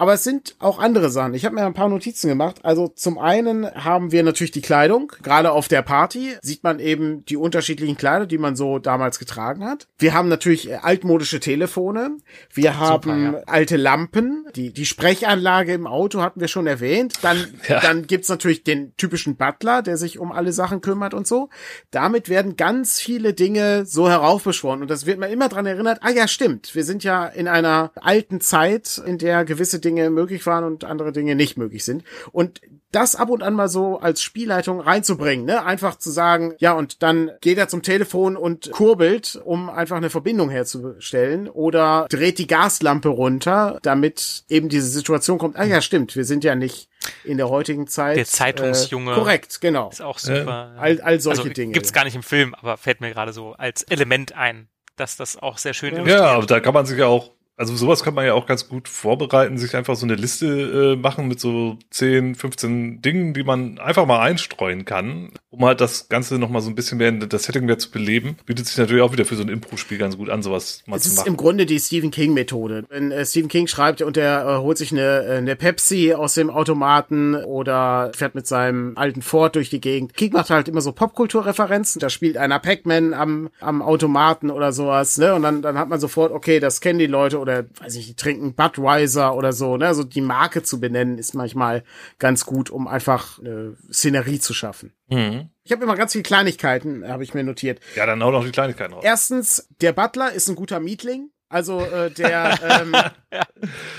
Aber es sind auch andere Sachen. Ich habe mir ein paar Notizen gemacht. Also zum einen haben wir natürlich die Kleidung. Gerade auf der Party sieht man eben die unterschiedlichen Kleider, die man so damals getragen hat. Wir haben natürlich äh, altmodische Telefone. Wir haben Super, ja. alte Lampen. Die, die Sprechanlage im Auto hatten wir schon erwähnt. Dann, [LAUGHS] ja. dann gibt's natürlich den typischen Butler, der sich um alle Sachen kümmert und so. Damit werden ganz viele Dinge so heraufbeschworen. Und das wird man immer dran erinnert. Ah ja, stimmt. Wir sind ja in einer alten Zeit, in der gewisse Dinge Dinge möglich waren und andere Dinge nicht möglich sind. Und das ab und an mal so als Spielleitung reinzubringen, ne? Einfach zu sagen, ja, und dann geht er zum Telefon und kurbelt, um einfach eine Verbindung herzustellen oder dreht die Gaslampe runter, damit eben diese Situation kommt. Ah ja, stimmt, wir sind ja nicht in der heutigen Zeit. Der Zeitungsjunge. Äh, korrekt, genau. Ist auch super. Äh, all, all solche also, Dinge. Gibt's gar nicht im Film, aber fällt mir gerade so als Element ein, dass das auch sehr schön ist. Ja, aber da kann man sich ja auch also sowas kann man ja auch ganz gut vorbereiten, sich einfach so eine Liste äh, machen mit so 10, 15 Dingen, die man einfach mal einstreuen kann, um halt das Ganze nochmal so ein bisschen mehr, das Setting mehr zu beleben, bietet sich natürlich auch wieder für so ein Impro-Spiel ganz gut an, sowas mal es zu ist machen. im Grunde die Stephen King-Methode. Wenn äh, Stephen King schreibt und er äh, holt sich eine, äh, eine Pepsi aus dem Automaten oder fährt mit seinem alten Ford durch die Gegend. King macht halt immer so Popkulturreferenzen. Da spielt einer Pac-Man am, am Automaten oder sowas, ne? Und dann, dann hat man sofort, okay, das kennen die Leute oder, weiß ich, die trinken Budweiser oder so, ne? Also die Marke zu benennen ist manchmal ganz gut, um einfach eine Szenerie zu schaffen. Mhm. Ich habe immer ganz viele Kleinigkeiten, habe ich mir notiert. Ja, dann hau noch die Kleinigkeiten raus. Erstens, der Butler ist ein guter Mietling. Also äh, der, ähm, [LAUGHS]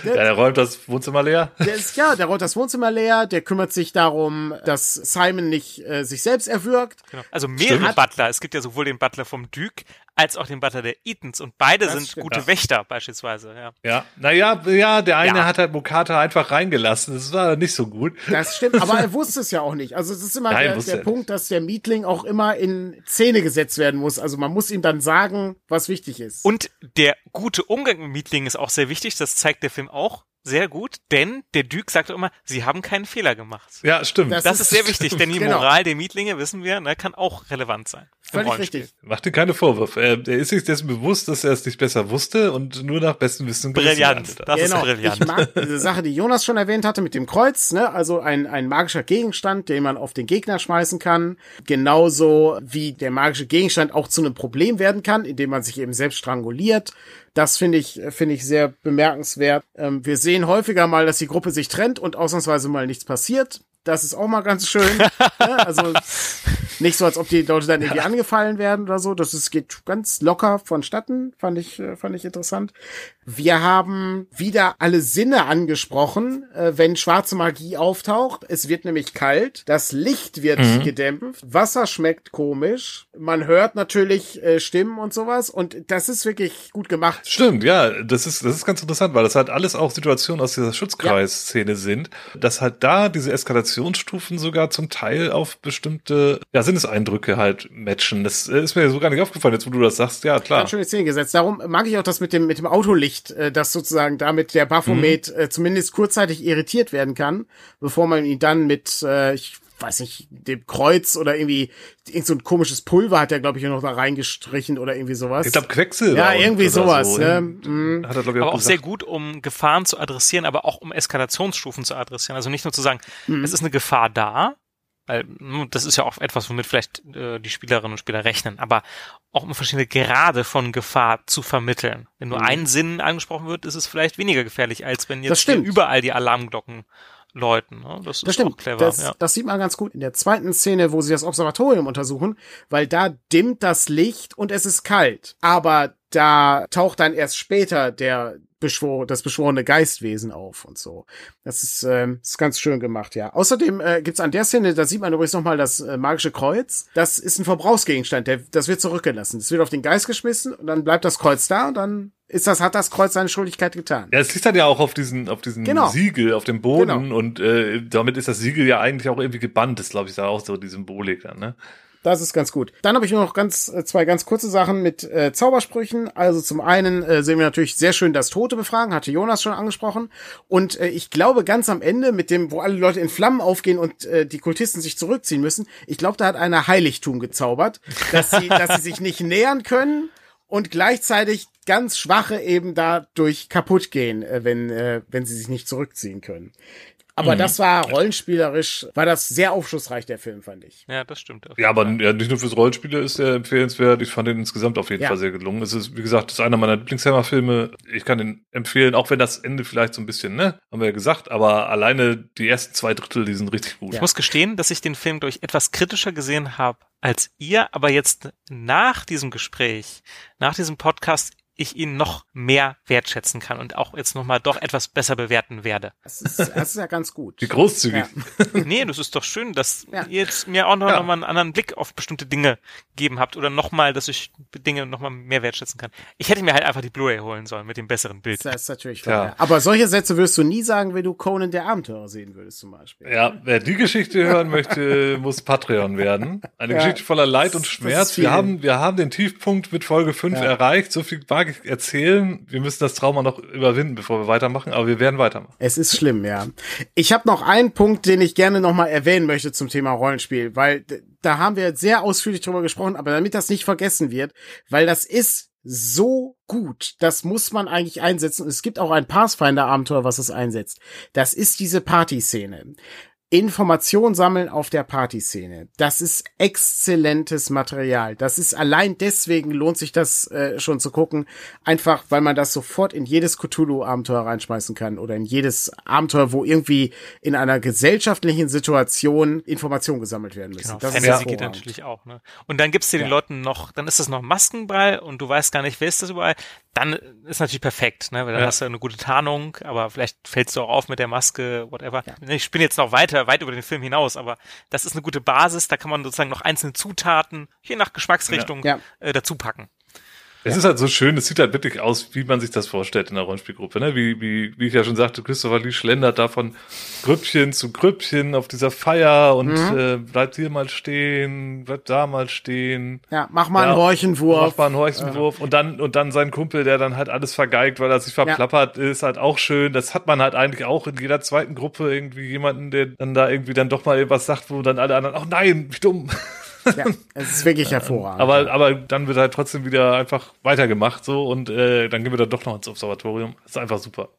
Ja, der räumt das Wohnzimmer leer. der ist ja, der räumt das Wohnzimmer leer, der kümmert sich darum, dass Simon nicht äh, sich selbst erwürgt. Genau. Also mehrere Stimmt. Butler. Es gibt ja sowohl den Butler vom Duke als auch den Butler der Eatons und beide Das sind stimmt. gute Ja. Wächter beispielsweise. Ja. Ja, naja, ja, der eine Ja. hat halt Mokata einfach reingelassen. Das war nicht so gut. Das stimmt, aber er wusste es ja auch nicht. Also es ist immer Nein, der, der er Punkt, dass der Mietling auch immer in Szene gesetzt werden muss. Also man muss ihm dann sagen, was wichtig ist. Und der gute Umgang mit Mietlingen ist auch sehr wichtig. Das zeigt der Film auch sehr gut, denn der Duke sagt auch immer, sie haben keinen Fehler gemacht. Ja, stimmt. Das- Das ist sehr wichtig, denn die Genau. Moral der Mietlinge, wissen wir, ne, kann auch relevant sein. Völlig richtig. Macht dir keine Vorwürfe. Er, er ist sich dessen bewusst, dass er es nicht besser wusste und nur nach bestem Wissen und Gewissen Brillant. Das genau. ist brillant. Ich mag diese Sache, die Jonas schon erwähnt hatte mit dem Kreuz, ne? Also ein, ein magischer Gegenstand, den man auf den Gegner schmeißen kann. Genauso wie der magische Gegenstand auch zu einem Problem werden kann, indem man sich eben selbst stranguliert. Das finde ich, finde ich sehr bemerkenswert. Ähm, wir sehen häufiger mal, dass die Gruppe sich trennt und ausnahmsweise mal nichts passiert. Das ist auch mal ganz schön. ne? Also [LAUGHS] nicht so, als ob die Leute dann irgendwie angefallen werden oder so. Das ist, geht ganz locker vonstatten. Fand ich, äh, fand ich interessant. Wir haben wieder alle Sinne angesprochen, äh, wenn schwarze Magie auftaucht. Es wird nämlich kalt. Das Licht wird gedämpft. Wasser schmeckt komisch. Man hört natürlich äh, Stimmen und sowas. Und das ist wirklich gut gemacht. Stimmt, ja, das ist, das ist ganz interessant, weil das halt alles auch Situationen aus dieser Schutzkreisszene sind, dass halt da diese Eskalationsstufen sogar zum Teil auf bestimmte ja, Sinneseindrücke halt matchen. Das äh, ist mir so gar nicht aufgefallen, jetzt wo du das sagst, ja klar. Ganz schön Szene gesetzt. Darum mag ich auch das mit dem, mit dem Autolicht, äh, dass sozusagen damit der Baphomet äh, zumindest kurzzeitig irritiert werden kann, bevor man ihn dann mit, äh, ich weiß nicht, dem Kreuz oder irgendwie, irgend so ein komisches Pulver hat er, glaube ich, noch da reingestrichen oder irgendwie sowas. Ich glaube Quecksilber. ja, irgendwie sowas. so. ne? Mhm. Hat er, glaube ich, aber auch auch sehr gut, um Gefahren zu adressieren, aber auch um Eskalationsstufen zu adressieren. Also nicht nur zu sagen, Mhm. es ist eine Gefahr da, weil mm, das ist ja auch etwas, womit vielleicht äh, die Spielerinnen und Spieler rechnen, aber auch um verschiedene Grade von Gefahr zu vermitteln. Wenn nur Mhm. ein Sinn angesprochen wird, ist es vielleicht weniger gefährlich, als wenn jetzt überall die Alarmglocken läuten. Ne? Das, Das ist stimmt. clever. das, ja. das sieht man ganz gut in der zweiten Szene, wo sie das Observatorium untersuchen, weil da dimmt das Licht und es ist kalt. Aber da taucht dann erst später der beschwor das beschworene Geistwesen auf und so. Das ist, ähm, ist ganz schön gemacht, ja. Außerdem äh, gibt's an der Szene, da sieht man übrigens nochmal das äh, magische Kreuz. Das ist ein Verbrauchsgegenstand, der, das wird zurückgelassen. Das wird auf den Geist geschmissen und dann bleibt das Kreuz da und dann ist das, hat das Kreuz seine Schuldigkeit getan. Ja, es liegt dann ja auch auf diesen, auf diesen Genau. Siegel auf dem Boden Genau. und äh, damit ist das Siegel ja eigentlich auch irgendwie gebannt, ist, glaube ich, da auch so die Symbolik dann, ne? Das ist ganz gut. Dann habe ich nur noch ganz äh, zwei ganz kurze Sachen mit äh, Zaubersprüchen. Also zum einen äh, sehen wir natürlich sehr schön das Tote befragen, hatte Jonas schon angesprochen. Und äh, ich glaube ganz am Ende mit dem, wo alle Leute in Flammen aufgehen und äh, die Kultisten sich zurückziehen müssen, ich glaube, da hat einer Heiligtum gezaubert, dass sie, dass sie sich nicht nähern können und gleichzeitig ganz schwache eben dadurch kaputt gehen, äh, wenn äh, wenn sie sich nicht zurückziehen können. Aber das war rollenspielerisch, war das sehr aufschlussreich, der Film, fand ich. ja, das stimmt. Ja, aber ja, nicht nur fürs Rollenspiele ist er empfehlenswert. Ich fand ihn insgesamt auf jeden Ja. Fall sehr gelungen. Es ist, wie gesagt, das ist einer meiner Lieblingshammer-Filme. Ich kann ihn empfehlen, auch wenn das Ende vielleicht so ein bisschen, ne, haben wir ja gesagt, aber alleine die ersten zwei Drittel, die sind richtig gut. Ich muss gestehen, dass ich den Film durch etwas kritischer gesehen habe als ihr, aber jetzt nach diesem Gespräch, nach diesem Podcast, ich ihn noch mehr wertschätzen kann und auch jetzt nochmal doch etwas besser bewerten werde. Das ist, das ist ja ganz gut. Wie großzügig. Ja. [LAUGHS] Nee, das ist doch schön, dass Ja. ihr jetzt mir auch noch, Ja. noch mal einen anderen Blick auf bestimmte Dinge gegeben habt oder nochmal, dass ich Dinge nochmal mehr wertschätzen kann. Ich hätte mir halt einfach die Blu-ray holen sollen mit dem besseren Bild. Das ist natürlich Ja. wahr. Aber solche Sätze würdest du nie sagen, wenn du Conan der Abenteurer sehen würdest, zum Beispiel. Ja, wer die Geschichte hören möchte, [LAUGHS] muss Patreon werden. Eine Ja. Geschichte voller Leid und Schmerz. Wir haben, wir haben den Tiefpunkt mit Folge 5 Ja. erreicht. So viel wage eigentlich erzählen, wir müssen das Trauma noch überwinden, bevor wir weitermachen, aber wir werden weitermachen. Es ist schlimm, ja. Ich habe noch einen Punkt, den ich gerne nochmal erwähnen möchte zum Thema Rollenspiel, weil da haben wir sehr ausführlich drüber gesprochen, aber damit das nicht vergessen wird, weil das ist so gut. Das muss man eigentlich einsetzen. Und es gibt auch ein Pathfinder-Abenteuer, was es einsetzt. Das ist diese Party-Szene. Information sammeln auf der Partyszene. Das ist exzellentes Material. Das ist allein deswegen lohnt sich das äh, schon zu gucken. Einfach, weil man das sofort in jedes Cthulhu-Abenteuer reinschmeißen kann oder in jedes Abenteuer, wo irgendwie in einer gesellschaftlichen Situation Informationen gesammelt werden müssen. Genau, das Fantasy ist geht natürlich auch. Ne? Und dann gibst du den Ja. Leuten noch, dann ist das noch Maskenball und du weißt gar nicht, wer ist das überall. Dann ist natürlich perfekt, ne? weil dann Ja. hast du eine gute Tarnung, aber vielleicht fällst du auch auf mit der Maske, whatever. Ich spinne jetzt noch weiter, weit über den Film hinaus, aber das ist eine gute Basis. Da kann man sozusagen noch einzelne Zutaten, je nach Geschmacksrichtung, Ja. Äh, dazu packen. Es ist halt so schön, es sieht halt wirklich aus, wie man sich das vorstellt in der Rollenspielgruppe. Ne? Wie, wie, wie ich ja schon sagte, Christopher Lee schlendert da von Grüppchen zu Grüppchen auf dieser Feier und Mhm. äh, bleibt hier mal stehen, bleibt da mal stehen. Ja, mach mal einen Ja, Horchenwurf. Macht mal einen Horchenwurf und dann und dann sein Kumpel, der dann halt alles vergeigt, weil er sich verplappert, ist halt auch schön. Das hat man halt eigentlich auch in jeder zweiten Gruppe irgendwie jemanden, der dann da irgendwie dann doch mal irgendwas sagt, wo dann alle anderen, ach nein, wie dumm. Ja, es ist wirklich hervorragend. Aber aber dann wird halt trotzdem wieder einfach weitergemacht so und äh, dann gehen wir dann doch noch ins Observatorium. Das ist einfach super.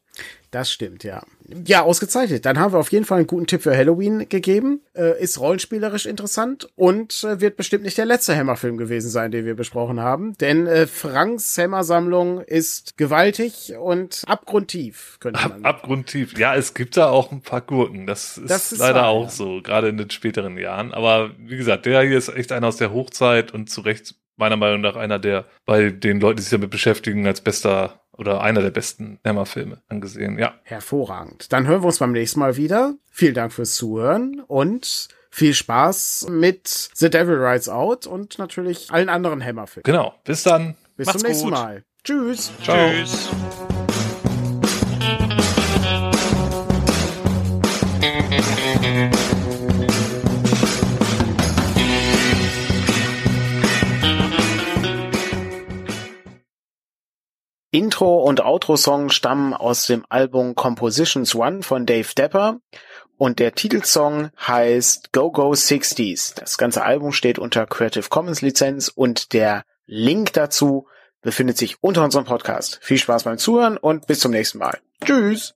Das stimmt, ja. Ja, ausgezeichnet. Dann haben wir auf jeden Fall einen guten Tipp für Halloween gegeben. Äh, ist rollenspielerisch interessant und äh, wird bestimmt nicht der letzte Hammer-Film gewesen sein, den wir besprochen haben. Denn äh, Franks Hammer-Sammlung ist gewaltig und abgrundtief, könnte Ab, man sagen. abgrundtief. Ja, es gibt da auch ein paar Gurken. Das ist, Das ist leider wahr, auch ja. so, gerade in den späteren Jahren. Aber wie gesagt, der hier ist echt einer aus der Hochzeit und zu Recht meiner Meinung nach einer der bei den Leuten, die sich damit beschäftigen, als bester oder einer der besten Hammer-Filme angesehen. Ja, Hervorragend. Dann hören wir uns beim nächsten Mal wieder. Vielen Dank fürs Zuhören und viel Spaß mit The Devil Rides Out und natürlich allen anderen Hammer-Filmen. genau. Bis dann. Bis Macht's zum nächsten gut. Mal. Tschüss. Ciao. Tschüss. Intro und Outro-Song stammen aus dem Album Compositions One von Dave Depper und der Titelsong heißt Go Go 60s. Das ganze Album steht unter Creative Commons Lizenz und der Link dazu befindet sich unter unserem Podcast. Viel Spaß beim Zuhören und bis zum nächsten Mal. Tschüss!